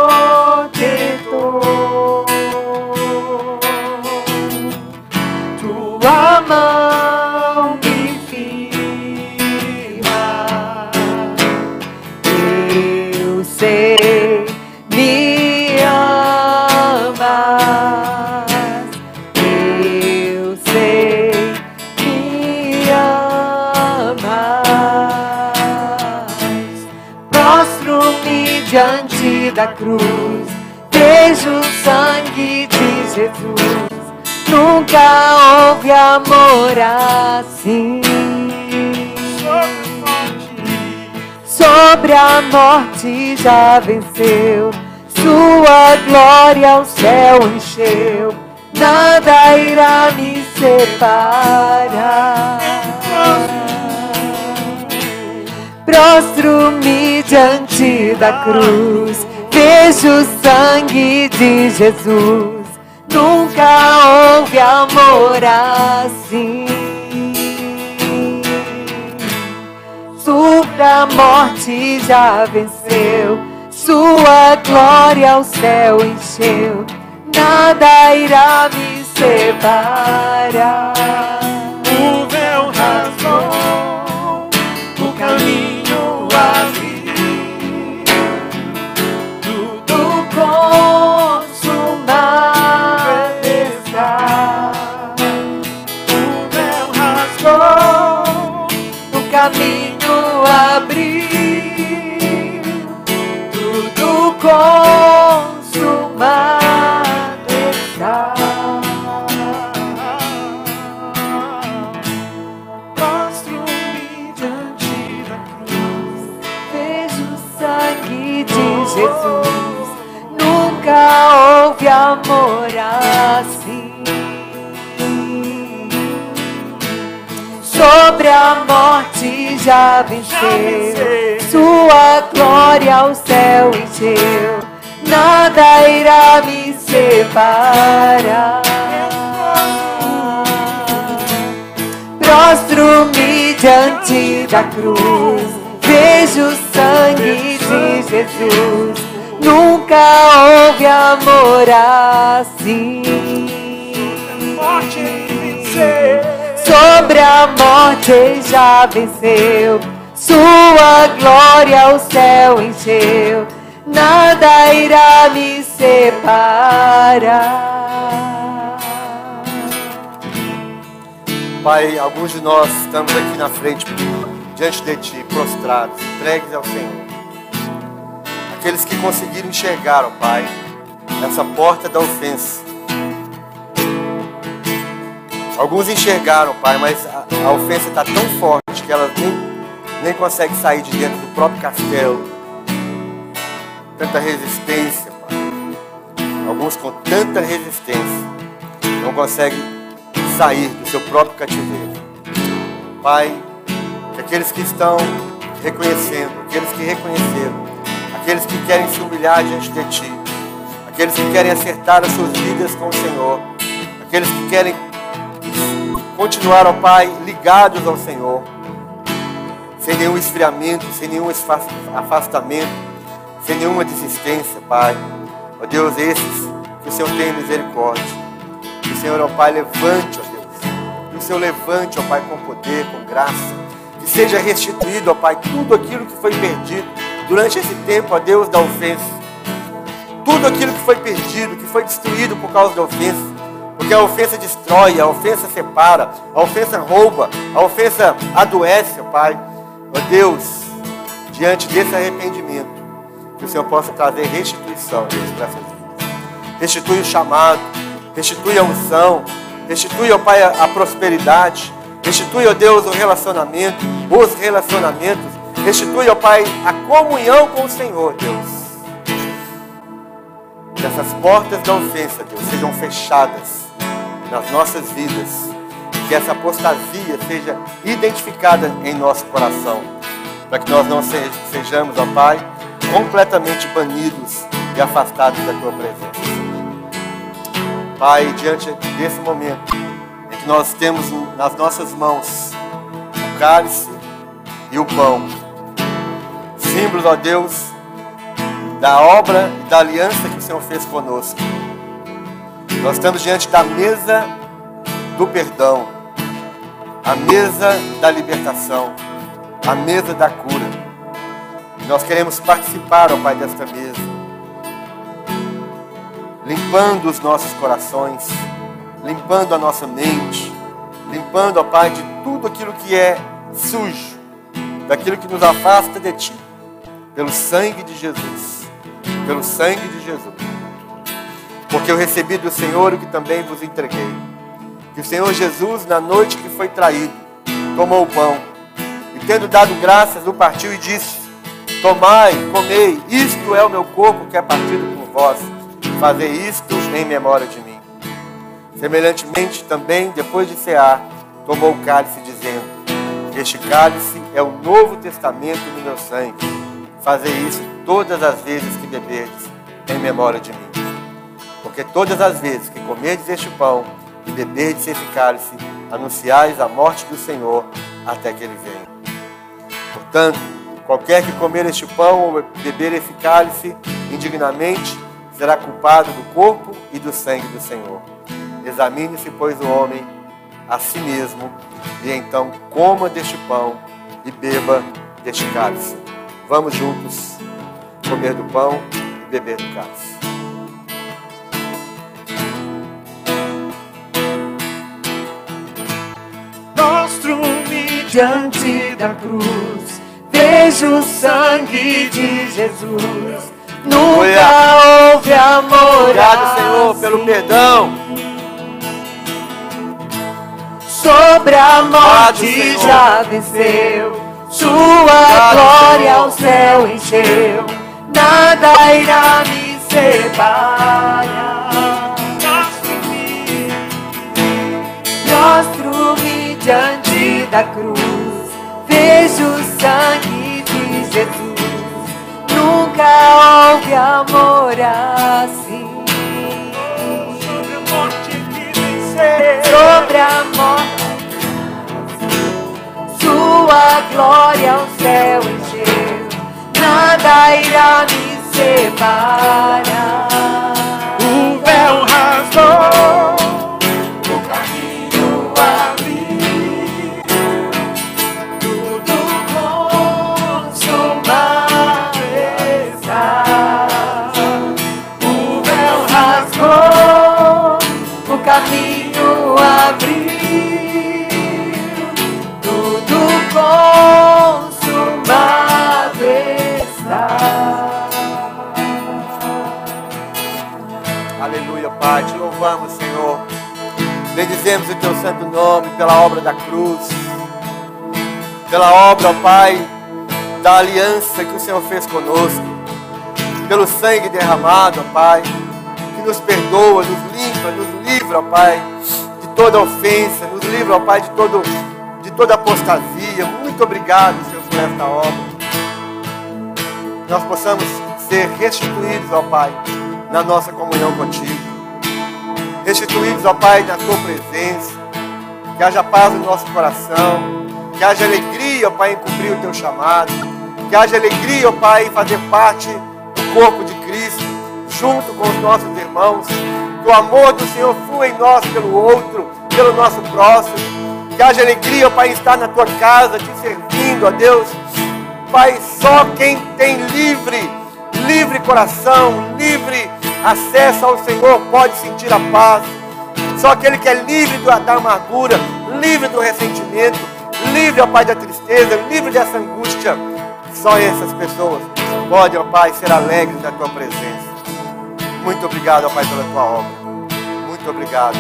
Da cruz, vejo o sangue de Jesus. Nunca houve amor assim. Sobre a morte já venceu, sua glória ao céu encheu. Nada irá me separar. Prostro-me diante da cruz, vejo o sangue de Jesus. Nunca houve amor assim. Sobre a morte já venceu, sua glória ao céu encheu. Nada irá me separar. Já venceu, sua glória ao céu encheu. Nada irá me separar. Prostro-me diante da cruz, vejo o sangue de Jesus. Nunca houve amor assim. Morte vencer. Sobre a morte já venceu, sua glória ao céu encheu. Nada irá me separar. Pai, alguns de nós estamos aqui na frente, diante de Ti, prostrados, entregues ao Senhor. Aqueles que conseguiram enxergar, ó Pai, essa porta da ofensa. Alguns enxergaram, Pai, mas a, a ofensa está tão forte que elas nem, nem sair de dentro do próprio castelo. Tanta resistência, Pai. Alguns com tanta resistência não conseguem sair do seu próprio cativeiro. Pai, que aqueles que estão reconhecendo, aqueles que reconheceram, aqueles que querem se humilhar diante de Ti, aqueles que querem acertar as suas vidas com o Senhor, aqueles que querem continuar, ó Pai, ligados ao Senhor, sem nenhum esfriamento, sem nenhum afastamento, sem nenhuma desistência, Pai. Ó Deus, esses que o Senhor tem misericórdia. Que o Senhor, ó Pai, levante, ó Deus. Que o Senhor levante, ó Pai, com poder, com graça. Que seja restituído, ó Pai, tudo aquilo que foi perdido durante esse tempo, ó Deus, da ofensa tudo aquilo que foi perdido, que foi destruído por causa da ofensa. Porque a ofensa destrói, a ofensa separa, a ofensa rouba, a ofensa adoece, ó Pai. Ó Deus, diante desse arrependimento, que o Senhor possa trazer restituição Deus, para essas vidas. Restitui o chamado, restitui a unção, restitui, ó Pai, a, a prosperidade, restitui, ó Deus, o relacionamento, os relacionamentos, restitui, ó Pai, a comunhão com o Senhor, Deus. Que essas portas da ofensa, Deus, sejam fechadas nas nossas vidas. Que essa apostasia seja identificada em nosso coração. Para que nós não se- sejamos, ó Pai, completamente banidos e afastados da Tua presença. Pai, diante desse momento em que nós temos nas nossas mãos o cálice e o pão, símbolos, ó Deus, da obra e da aliança que o Senhor fez conosco. Nós estamos diante da mesa do perdão, a mesa da libertação, a mesa da cura. E nós queremos participar, ó Pai, desta mesa, limpando os nossos corações, limpando a nossa mente, limpando, ó Pai, de tudo aquilo que é sujo, daquilo que nos afasta de Ti, pelo sangue de Jesus pelo sangue de Jesus. Porque eu recebi do Senhor o que também vos entreguei. Que o Senhor Jesus, na noite que foi traído, tomou o pão e, tendo dado graças, o partiu e disse: Tomai, comei, isto é o meu corpo que é partido por vós. Fazei isto em memória de mim. Semelhantemente, também, depois de cear, tomou o cálice, dizendo: Este cálice é o novo testamento no meu sangue. Fazei isso todas as vezes que beberdes, em memória de mim. Porque todas as vezes que comerdes este pão e beberdes esse cálice, anunciais a morte do Senhor até que ele venha. Portanto, qualquer que comer este pão ou beber esse cálice indignamente, será culpado do corpo e do sangue do Senhor. Examine-se, pois, o homem a si mesmo, e então coma deste pão e beba deste cálice. Vamos juntos comer do pão e beber do cálice. Diante da cruz. Vejo o sangue de Jesus. Nunca houve amor. Obrigado, Senhor, pelo assim. perdão. Sobre a Obrigado, morte Senhor. já venceu. Sua Obrigado, glória Senhor. ao céu encheu. Nada irá me separar. Mostro-me diante da cruz. O sangue de Jesus. Nunca houve amor assim. sobre a morte que venceu. Sobre a morte, Sua glória ao céu encheu. Nada irá me separar. Aleluia, Pai. Te louvamos, Senhor. Bendizemos o teu santo nome pela obra da cruz. Pela obra, Pai, da aliança que o Senhor fez conosco. Pelo sangue derramado, Pai, que nos perdoa, nos limpa, nos livra, Pai, de toda ofensa, nos livra, Pai, de, todo, de toda apostasia. Muito obrigado, Senhor, por esta obra. Que nós possamos ser restituídos, ó Pai, na nossa comunhão contigo. Restituídos, ó Pai, na tua presença. Que haja paz no nosso coração. Que haja alegria, ó Pai, em cumprir o teu chamado. Que haja alegria, ó Pai, em fazer parte do corpo de Cristo, junto com os nossos irmãos. Que o amor do Senhor flua em nós pelo outro, pelo nosso próximo. Que haja alegria, ó Pai, em estar na tua casa, te servindo, ó Deus. Pai, só quem tem livre, livre coração, livre acesso ao Senhor pode sentir a paz. Só aquele que é livre da da amargura, livre do ressentimento, livre, ó Pai, da tristeza, livre dessa angústia. Só essas pessoas podem, ó Pai, ser alegres na tua presença. Muito obrigado, ó Pai, pela tua obra. Muito obrigado.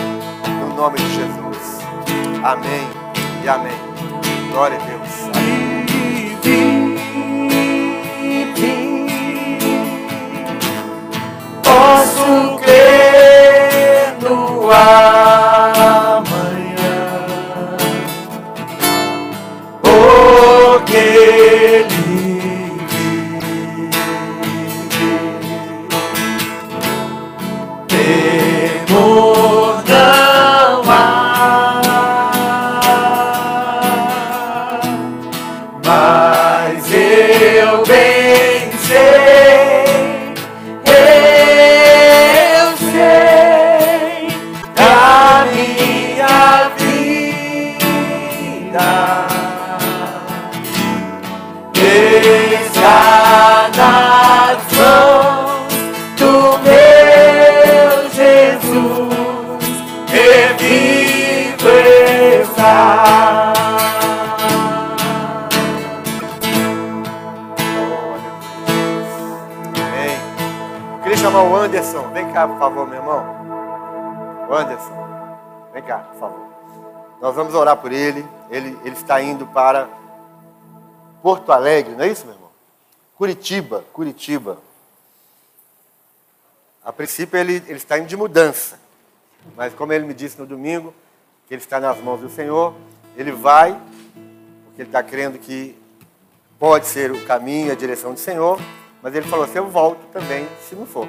No nome de Jesus. Amém e amém. Glória a Deus. Amém. Posso crer no amanhã, mãos do meu Jesus, revivo está. Amém. Queria chamar o Anderson. Vem cá, por favor, meu irmão. Anderson. Vem cá, por favor. Nós vamos orar por ele. Ele, ele está indo para Porto Alegre, não é isso, meu irmão? Curitiba, Curitiba. A princípio ele, ele está indo de mudança. Mas como ele me disse no domingo, que ele está nas mãos do Senhor, ele vai, porque ele está crendo que pode ser o caminho a direção do Senhor, mas ele falou assim, eu volto também, se não for.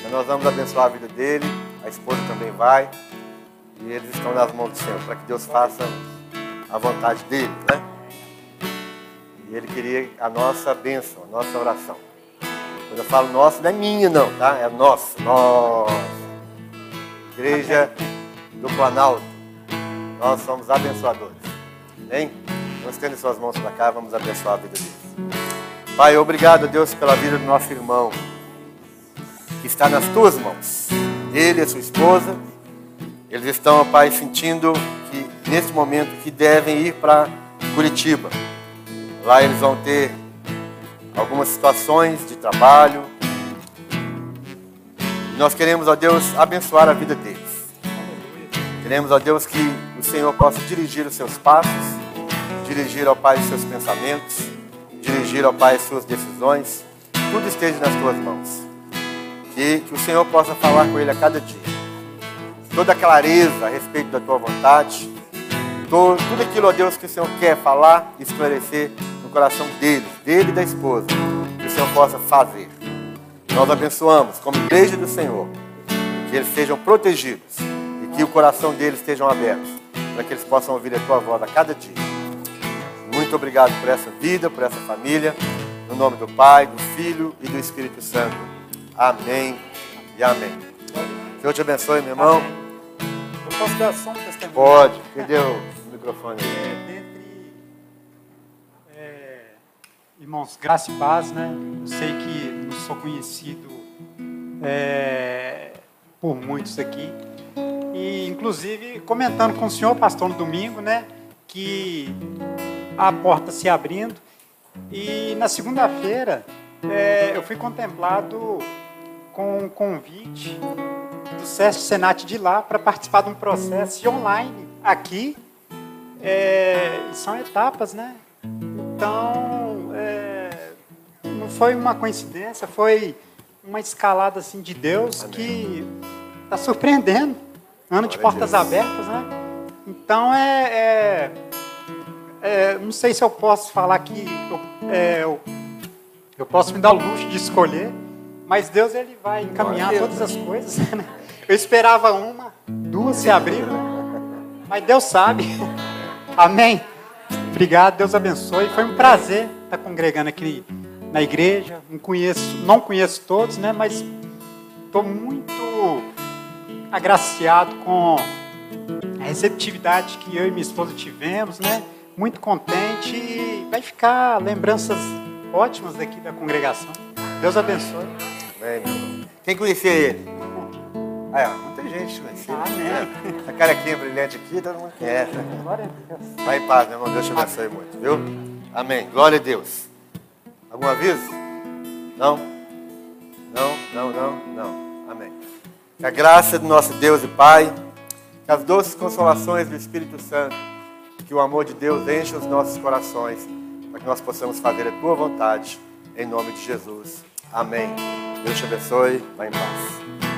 Então nós vamos abençoar a vida dele, a esposa também vai, e eles estão nas mãos do Senhor, para que Deus faça a vontade dele, né? Ele queria a nossa bênção, a nossa oração. Quando eu falo nossa, não é minha não, tá? É nossa, nossa. Igreja do Planalto. Nós somos abençoadores. Amém? Vamos estender suas mãos para cá, vamos abençoar a vida deles. Pai, obrigado, Deus, pela vida do nosso irmão, que está nas tuas mãos. Ele e a sua esposa, eles estão, Pai, sentindo que nesse momento que devem ir para Curitiba. Lá eles vão ter algumas situações de trabalho. E nós queremos, ó Deus, abençoar a vida deles. Queremos, ó Deus, que o Senhor possa dirigir os seus passos, dirigir, ó Pai, os seus pensamentos, dirigir, ó Pai, as suas decisões. Tudo esteja nas tuas mãos. E que o Senhor possa falar com ele a cada dia. Toda a clareza a respeito da tua vontade. Tudo aquilo, ó Deus, que o Senhor quer falar esclarecer coração dele, dele e da esposa. Que o Senhor possa fazer. Nós abençoamos como igreja do Senhor. Que eles sejam protegidos e que o coração deles estejam abertos para que eles possam ouvir a tua voz a cada dia. Muito obrigado por essa vida, por essa família. No nome do Pai, do Filho e do Espírito Santo. Amém e amém. Deus te abençoe, meu irmão. Eu posso dar só um testemunho? Pode. Cadê o microfone? Irmãos, graça e paz, né? Eu sei que não sou conhecido é, por muitos aqui. E, inclusive, comentando com o senhor, pastor, no domingo, né? Que a porta se abrindo. E na segunda-feira, é, eu fui contemplado com um convite do SESC Senat de lá para participar de um processo online aqui. É, são etapas, né? Então, foi uma coincidência, foi uma escalada assim de Deus que está surpreendendo. Ano de Glória a portas abertas, né? Então, é, é, é, não sei se eu posso falar que eu, é, eu, eu posso me dar o luxo de escolher, mas Deus ele vai encaminhar todas as coisas. Né? Eu esperava uma, duas se abriram, mas Deus sabe. Amém? Obrigado, Deus abençoe. Foi um prazer estar congregando aqui na igreja. Não conheço, não conheço todos, né? Mas estou muito agraciado com a receptividade que eu e minha esposa tivemos, né? Muito contente e vai ficar lembranças ótimas aqui da congregação. Deus abençoe. Amém. Quem conhecia ele? Ah, é, muita gente conhecia. Amém. A carequinha brilhante aqui, todo mundo conhece. Glória a Deus. Vai em paz, meu irmão. Deus te abençoe muito, viu? Amém. Glória a Deus. Algum aviso? Não? Não, não, não, não. Amém. Que a graça do nosso Deus e Pai, que as doces consolações do Espírito Santo, que o amor de Deus enche os nossos corações, para que nós possamos fazer a tua vontade, em nome de Jesus. Amém. Deus te abençoe. Vai em paz.